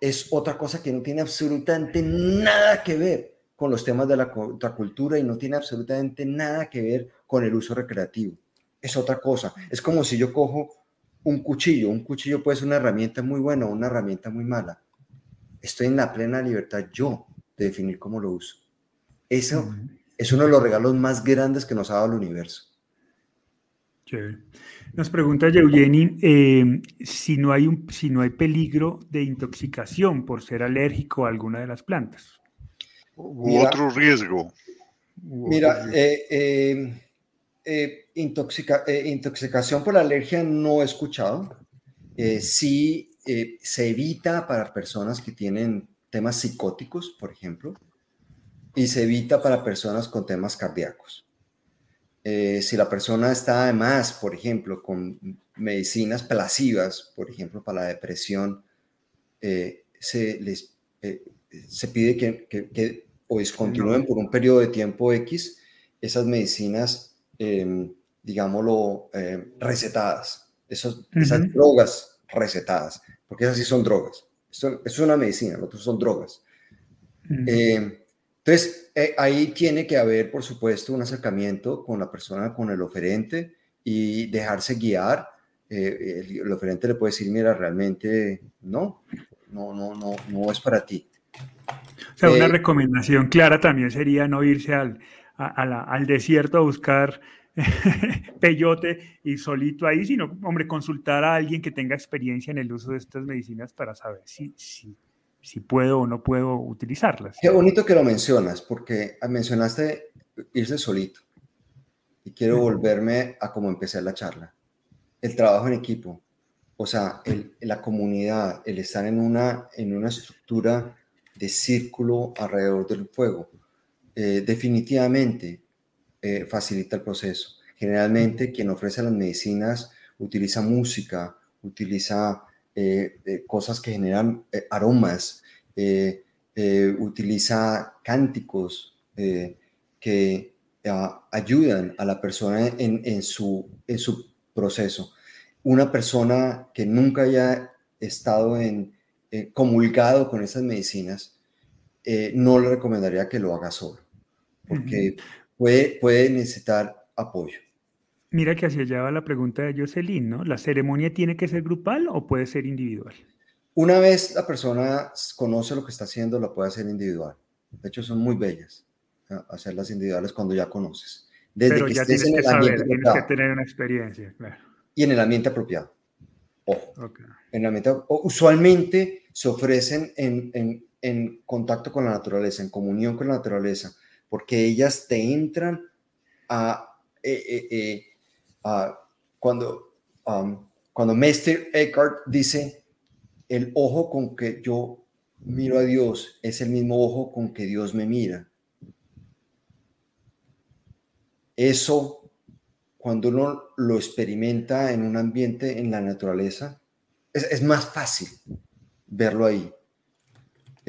B: es otra cosa que no tiene absolutamente nada que ver con los temas de la contracultura y no tiene absolutamente nada que ver con el uso recreativo. Es otra cosa. Es como si yo cojo un cuchillo. Un cuchillo puede ser una herramienta muy buena o una herramienta muy mala. Estoy en la plena libertad yo de definir cómo lo uso. Eso es uno de los regalos más grandes que nos ha dado el universo.
A: Nos pregunta Eugeni eh, si, no hay un, si no hay peligro de intoxicación por ser alérgico a alguna de las plantas.
D: U otro riesgo.
B: Mira, eh, eh, intoxicación por alergia no he escuchado. sí se evita para personas que tienen temas psicóticos, por ejemplo, y se evita para personas con temas cardíacos. Eh, si la persona está además, por ejemplo, con medicinas placivas, por ejemplo, para la depresión, eh, se les eh, se pide que, que, o discontinúen por un periodo de tiempo X esas medicinas, em, digámoslo, recetadas, esas, esas drogas recetadas, porque esas sí son drogas. Esto, es una medicina, otros son drogas. Entonces, eh, ahí tiene que haber, por supuesto, un acercamiento con la persona, con el oferente y dejarse guiar. Eh, el, oferente le puede decir, mira, realmente no, no, no, no, no es para ti.
A: O sea, una eh, recomendación clara también sería no irse al, al desierto a buscar peyote y solito ahí, sino, hombre, consultar a alguien que tenga experiencia en el uso de estas medicinas para saber si, si, si puedo o no puedo utilizarlas.
B: Qué bonito que lo mencionas, porque mencionaste irse solito. Y quiero volverme a como empecé la charla. El trabajo en equipo, o sea, la comunidad, el estar en una, en una estructura de círculo alrededor del fuego, eh, definitivamente eh, facilita el proceso. Generalmente quien ofrece las medicinas utiliza música, utiliza eh, cosas que generan aromas, utiliza cánticos que ah, ayudan a la persona en, su, en su proceso. Una persona que nunca haya estado en, comulgado con esas medicinas, no le recomendaría que lo haga solo, porque puede, puede necesitar apoyo.
A: Mira que hacia allá va la pregunta de Jocelyn, ¿no? ¿La ceremonia tiene que ser grupal o puede ser individual?
B: Una vez la persona conoce lo que está haciendo, la puede hacer individual. De hecho, son muy bellas hacerlas individuales cuando ya conoces.
A: Desde Pero que ya estés en el ambiente tienes que tener una experiencia, claro.
B: Y en el ambiente apropiado. Ojo. En el ambiente, usualmente se ofrecen en, en, en contacto con la naturaleza, en comunión con la naturaleza, porque ellas te entran a eh, eh, eh, cuando, um, cuando Meister Eckhart dice, el ojo con que yo miro a Dios es el mismo ojo con que Dios me mira. Eso, cuando uno lo experimenta en un ambiente, en la naturaleza, es, más fácil verlo ahí.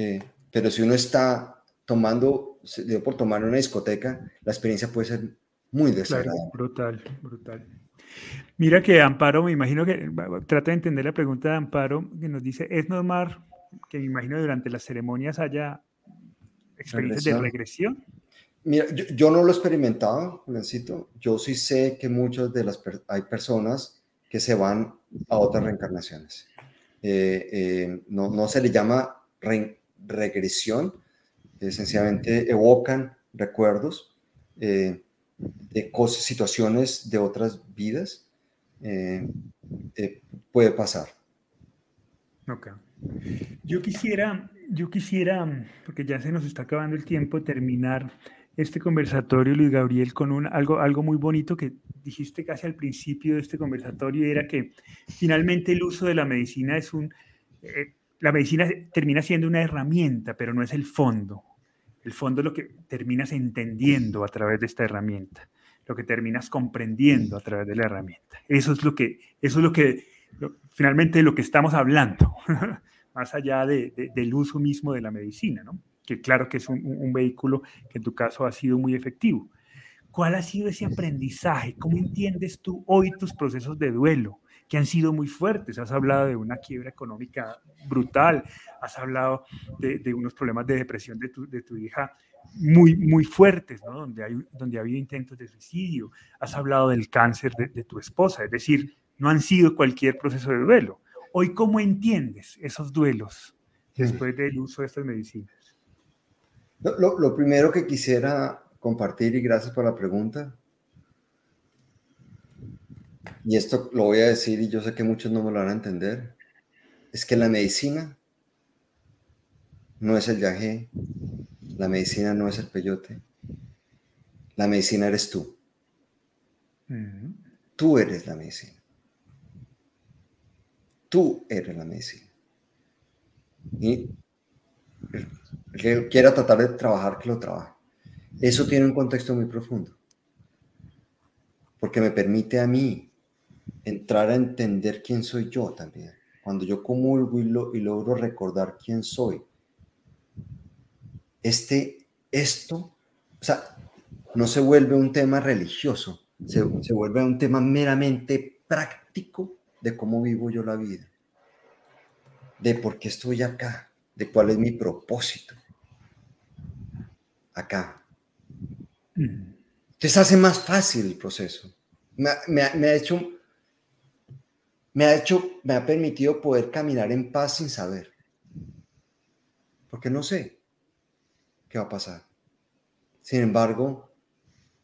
B: Eh, pero si uno está tomando, por tomar una discoteca, la experiencia puede ser muy desagradable.
A: brutal, brutal. Mira que Amparo, me imagino que, trata de entender la pregunta de Amparo, que nos dice, ¿es normal que me imagino durante las ceremonias haya experiencias de regresión?
B: Mira, yo, no lo he experimentado, necesito. Yo sí sé que muchas de las hay personas que se van a otras reencarnaciones. Eh, eh, no, no, se le llama regresión, sencillamente evocan recuerdos. Eh, de cosas, situaciones de otras vidas, eh, eh, puede pasar.
A: Ok. Yo quisiera, yo quisiera, porque ya se nos está acabando el tiempo, terminar este conversatorio, Luis Gabriel, con un, algo, algo muy bonito que dijiste casi al principio de este conversatorio, era que finalmente el uso de la medicina es un... la medicina termina siendo una herramienta, pero no es el fondo. El fondo es lo que terminas entendiendo a través de esta herramienta, lo que terminas comprendiendo a través de la herramienta. Eso es lo que, eso es lo que finalmente lo que estamos hablando, más allá del uso mismo de la medicina, ¿no? que claro que es un, vehículo que en tu caso ha sido muy efectivo. ¿Cuál ha sido ese aprendizaje? ¿Cómo entiendes tú hoy tus procesos de duelo? Que han sido muy fuertes. Has hablado de una quiebra económica brutal, has hablado de, unos problemas de depresión de tu, de tu hija muy, muy fuertes, ¿no? donde, hay, donde ha habido intentos de suicidio, has hablado del cáncer de, de tu esposa, es decir, no han sido cualquier proceso de duelo. Hoy, ¿cómo entiendes esos duelos después del uso de estas medicinas?
B: Lo, lo, primero que quisiera compartir, y gracias por la pregunta, y esto lo voy a decir y yo sé que muchos no me lo van a entender, es que la medicina no es el viaje, la medicina no es el peyote, la medicina eres tú. Tú eres la medicina. Tú eres la medicina. Y el que quiera tratar de trabajar, que lo trabaje. Eso tiene un contexto muy profundo. Porque me permite a mí entrar a entender quién soy yo también. Cuando yo comulgo y, lo, y logro recordar quién soy. Este, esto, o sea, no se vuelve un tema religioso, se, se vuelve un tema meramente práctico de cómo vivo yo la vida, de por qué estoy acá, de cuál es mi propósito acá. Mm. Entonces hace más fácil el proceso. Me, me, me, ha hecho me ha hecho, me ha permitido poder caminar en paz sin saber. Porque no sé qué va a pasar. Sin embargo,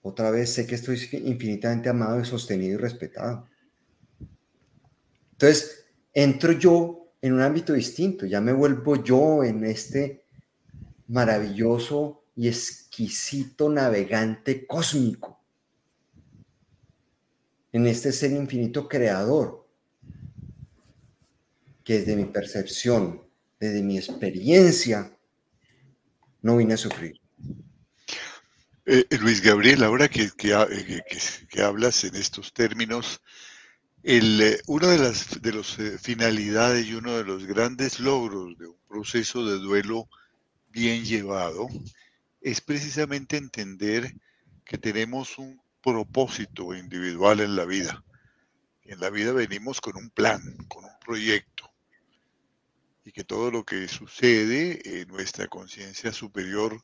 B: otra vez sé que estoy infinitamente amado y sostenido y respetado. Entonces, entro yo en un ámbito distinto, ya me vuelvo yo en este maravilloso y exquisito navegante cósmico, en este ser infinito creador, que desde mi percepción, desde mi experiencia, no vine a sufrir.
D: Eh, eh, Luis Gabriel, ahora que, que, hablas en estos términos, eh, una de las de los, finalidades y uno de los grandes logros de un proceso de duelo bien llevado es precisamente entender que tenemos un propósito individual en la vida. En la vida venimos con un plan, con un proyecto y que todo lo que sucede en nuestra conciencia superior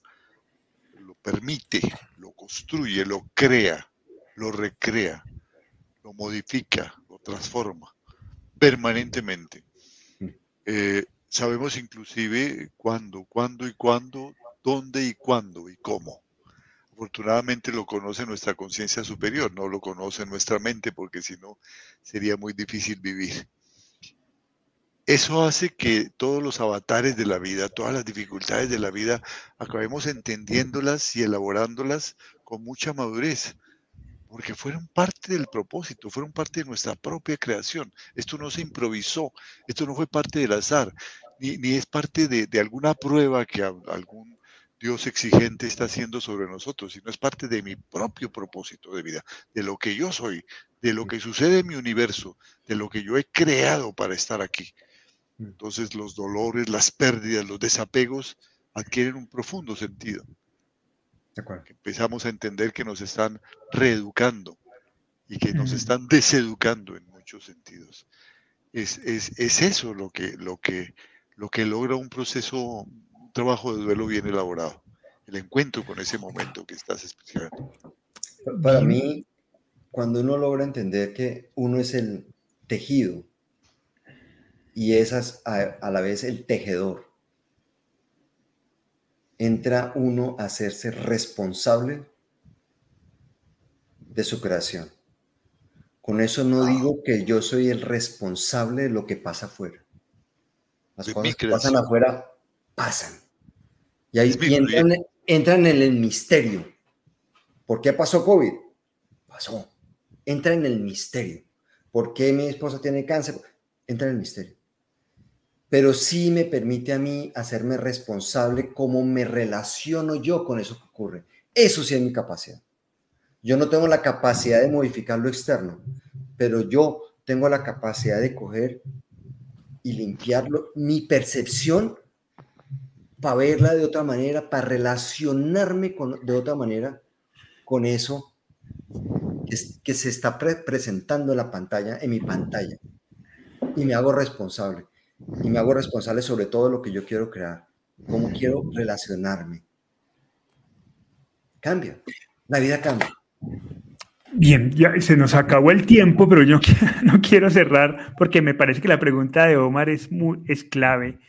D: lo permite, lo construye, lo crea, lo recrea, lo modifica, lo transforma permanentemente. Mm. Eh, sabemos inclusive cuándo, cuándo y cuándo, dónde y cuándo y cómo. Afortunadamente lo conoce nuestra conciencia superior, no lo conoce nuestra mente porque si no sería muy difícil vivir. Eso hace que todos los avatares de la vida, todas las dificultades de la vida, acabemos entendiéndolas y elaborándolas con mucha madurez, porque fueron parte del propósito, fueron parte de nuestra propia creación. Esto no se improvisó, esto no fue parte del azar, ni, es parte de, de, alguna prueba que algún Dios exigente está haciendo sobre nosotros, sino es parte de mi propio propósito de vida, de lo que yo soy, de lo que sucede en mi universo, de lo que yo he creado para estar aquí. Entonces los dolores, las pérdidas, los desapegos adquieren un profundo sentido. Empezamos a entender que nos están reeducando y que nos están deseducando en muchos sentidos. Es, eso lo que, lo, que, lo que logra un proceso, un trabajo de duelo bien elaborado. El encuentro con ese momento que estás explicando.
B: Para mí, cuando uno logra entender que uno es el tejido y esas a, la vez el tejedor. Entra uno a hacerse responsable de su creación. Con eso no digo que yo soy el responsable de lo que pasa afuera. Las cosas que pasan afuera pasan. Y ahí entran, en el misterio. ¿Por qué pasó COVID? Pasó. Entra en el misterio. ¿Por qué mi esposa tiene cáncer? Entra en el misterio. Pero sí me permite a mí hacerme responsable cómo me relaciono yo con eso que ocurre. Eso sí es mi capacidad. Yo no tengo la capacidad de modificar lo externo, pero yo tengo la capacidad de coger y limpiarlo, mi percepción para verla de otra manera, para relacionarme con, de otra manera con eso que, se está presentando en la pantalla, en mi pantalla. Y me hago responsable. Y me hago responsable sobre todo lo que yo quiero crear, cómo quiero relacionarme. Cambia. La vida cambia.
A: Bien, ya se nos acabó el tiempo, pero yo no quiero cerrar porque me parece que la pregunta de Omar es, muy, es clave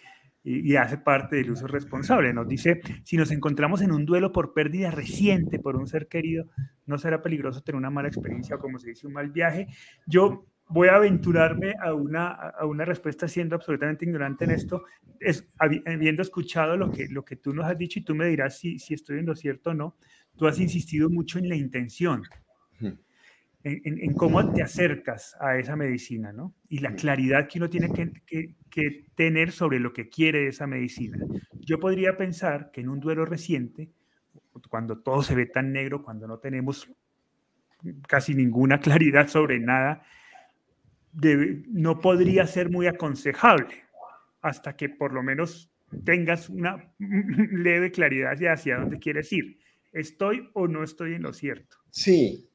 A: y, hace parte del uso responsable. Nos dice, si nos encontramos en un duelo por pérdida reciente por un ser querido, ¿no será peligroso tener una mala experiencia o como se dice un mal viaje? Yo voy a aventurarme a una, a una respuesta siendo absolutamente ignorante en esto, es, habiendo escuchado lo que, lo que tú nos has dicho y tú me dirás si, si estoy en lo cierto o no, tú has insistido mucho en la intención en, cómo te acercas a esa medicina, ¿no? Y la claridad que uno tiene que, que, tener sobre lo que quiere esa medicina. Yo podría pensar que en un duelo reciente, cuando todo se ve tan negro, cuando no tenemos casi ninguna claridad sobre nada, no podría ser muy aconsejable hasta que por lo menos tengas una leve claridad hacia, hacia dónde quieres ir. ¿Estoy o no estoy en lo cierto?
B: Sí,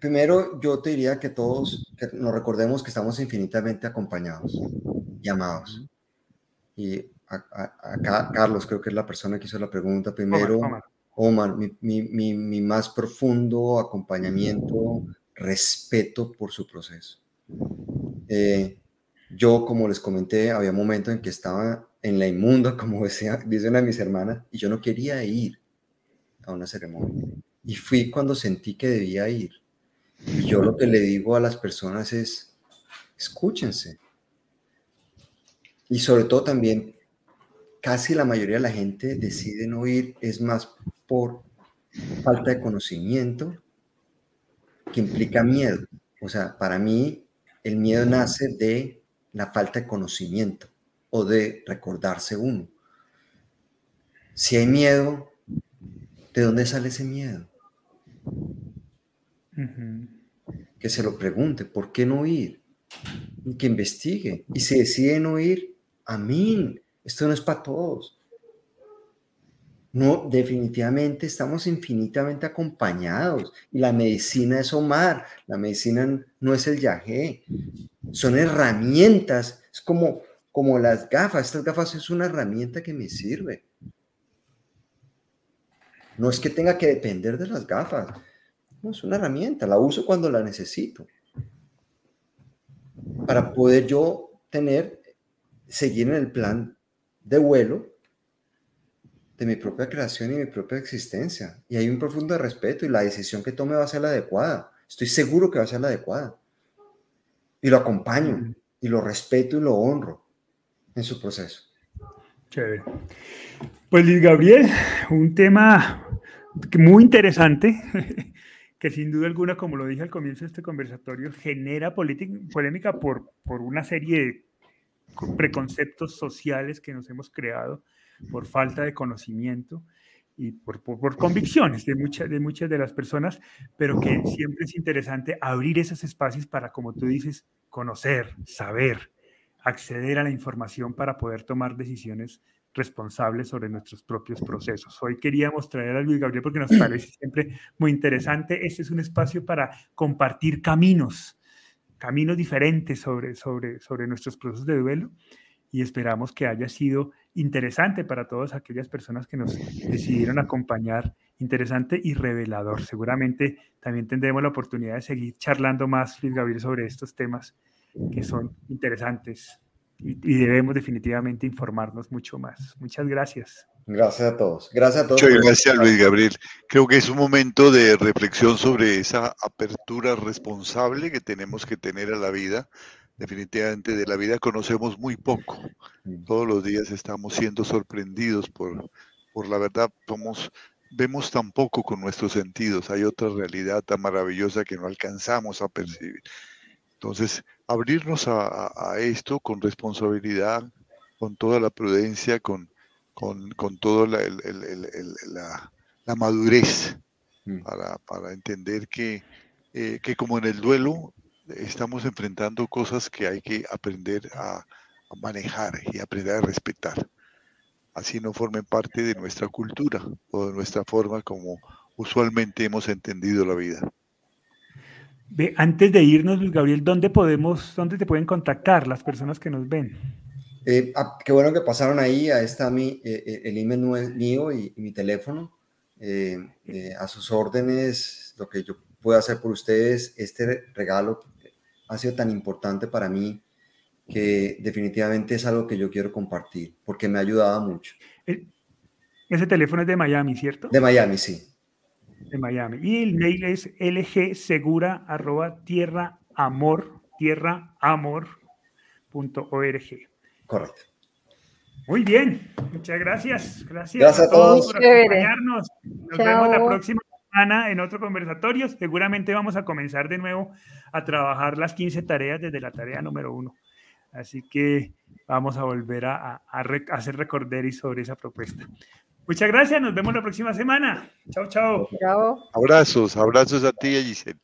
B: primero yo te diría que todos nos recordemos que estamos infinitamente acompañados y amados. Y acá Carlos creo que es la persona que hizo la pregunta primero. Omar, mi, más profundo acompañamiento, respeto por su proceso. Eh, yo, como les comenté, había momentos en que estaba en la inmunda, como decía, dice una de mis hermanas, y yo no quería ir a una ceremonia. Y fui cuando sentí que debía ir. Y yo lo que le digo a las personas es, escúchense. Y sobre todo también, casi la mayoría de la gente decide no ir, es más por falta de conocimiento que implica miedo. O sea, para mí el miedo nace de la falta de conocimiento o de recordarse uno. Si hay miedo, ¿de dónde sale ese miedo? Que se lo pregunte, ¿por qué no ir? Y que investigue. Y si decide no ir, amén. Esto no es para todos. No, definitivamente estamos infinitamente acompañados. Y la medicina es Omar. La medicina no es el yagé. Son herramientas. Es como, como las gafas. Estas gafas es una herramienta que me sirve. No es que tenga que depender de las gafas. No, es una herramienta, la uso cuando la necesito. Para poder yo tener, seguir en el plan de vuelo de mi propia creación y mi propia existencia. Y hay un profundo respeto y la decisión que tome va a ser la adecuada. Estoy seguro que va a ser la adecuada. Y lo acompaño, y lo respeto y lo honro en su proceso.
A: Chévere. Pues Luis Gabriel, un tema muy interesante que sin duda alguna, como lo dije al comienzo de este conversatorio, genera polémica por, por una serie de preconceptos sociales que nos hemos creado por falta de conocimiento y por, por, convicciones de, muchas de muchas de las personas, pero que siempre es interesante abrir esos espacios para, como tú dices, conocer, saber, acceder a la información para poder tomar decisiones responsables sobre nuestros propios procesos. Hoy queríamos traer a Luis Gabriel porque nos parece siempre muy interesante. Este es un espacio para compartir caminos, caminos diferentes sobre, sobre, sobre nuestros procesos de duelo y esperamos que haya sido interesante para todas aquellas personas que nos decidieron acompañar, interesante y revelador. Seguramente también tendremos la oportunidad de seguir charlando más, Luis Gabriel, sobre estos temas que son interesantes y, debemos definitivamente informarnos mucho más. Muchas gracias.
B: Gracias a todos. Gracias a todos.
D: Muchas gracias, Luis Gabriel. Creo que es un momento de reflexión sobre esa apertura responsable que tenemos que tener a la vida. Definitivamente de la vida conocemos muy poco. Todos los días estamos siendo sorprendidos por, por la verdad. Somos vemos tan poco con nuestros sentidos. Hay otra realidad tan maravillosa que no alcanzamos a percibir. Entonces, abrirnos a, esto con responsabilidad, con toda la prudencia, con, con, con toda la, la, madurez para, para, entender que, eh, que como en el duelo estamos enfrentando cosas que hay que aprender a, manejar y aprender a respetar. Así no formen parte de nuestra cultura o de nuestra forma como usualmente hemos entendido la vida.
A: antes de irnos, Luis Gabriel, ¿dónde podemos, dónde te pueden contactar las personas que nos ven?
B: Eh, ah, qué bueno que pasaron ahí, ahí está mi, eh, eh, el email mío y, mi teléfono. a sus órdenes, lo que yo pueda hacer por ustedes, este regalo ha sido tan importante para mí que definitivamente es algo que yo quiero compartir porque me ha ayudado mucho.
A: Ese teléfono es de Miami, ¿cierto?
B: De Miami, sí.
A: De Miami. Y el mail es lgsegura arroba tierra amor, tierra
B: Correcto.
A: Muy bien, muchas gracias. Gracias,
B: gracias a todos,
A: por acompañarnos. Nos vemos la próxima semana en otro conversatorio. Seguramente vamos a comenzar de nuevo a trabajar las 15 tareas desde la tarea número uno. Así que vamos a volver a, hacer recorderis sobre esa propuesta. Muchas gracias, nos vemos la próxima semana. Chao, chao.
D: Abrazos, abrazos a ti, Giselle.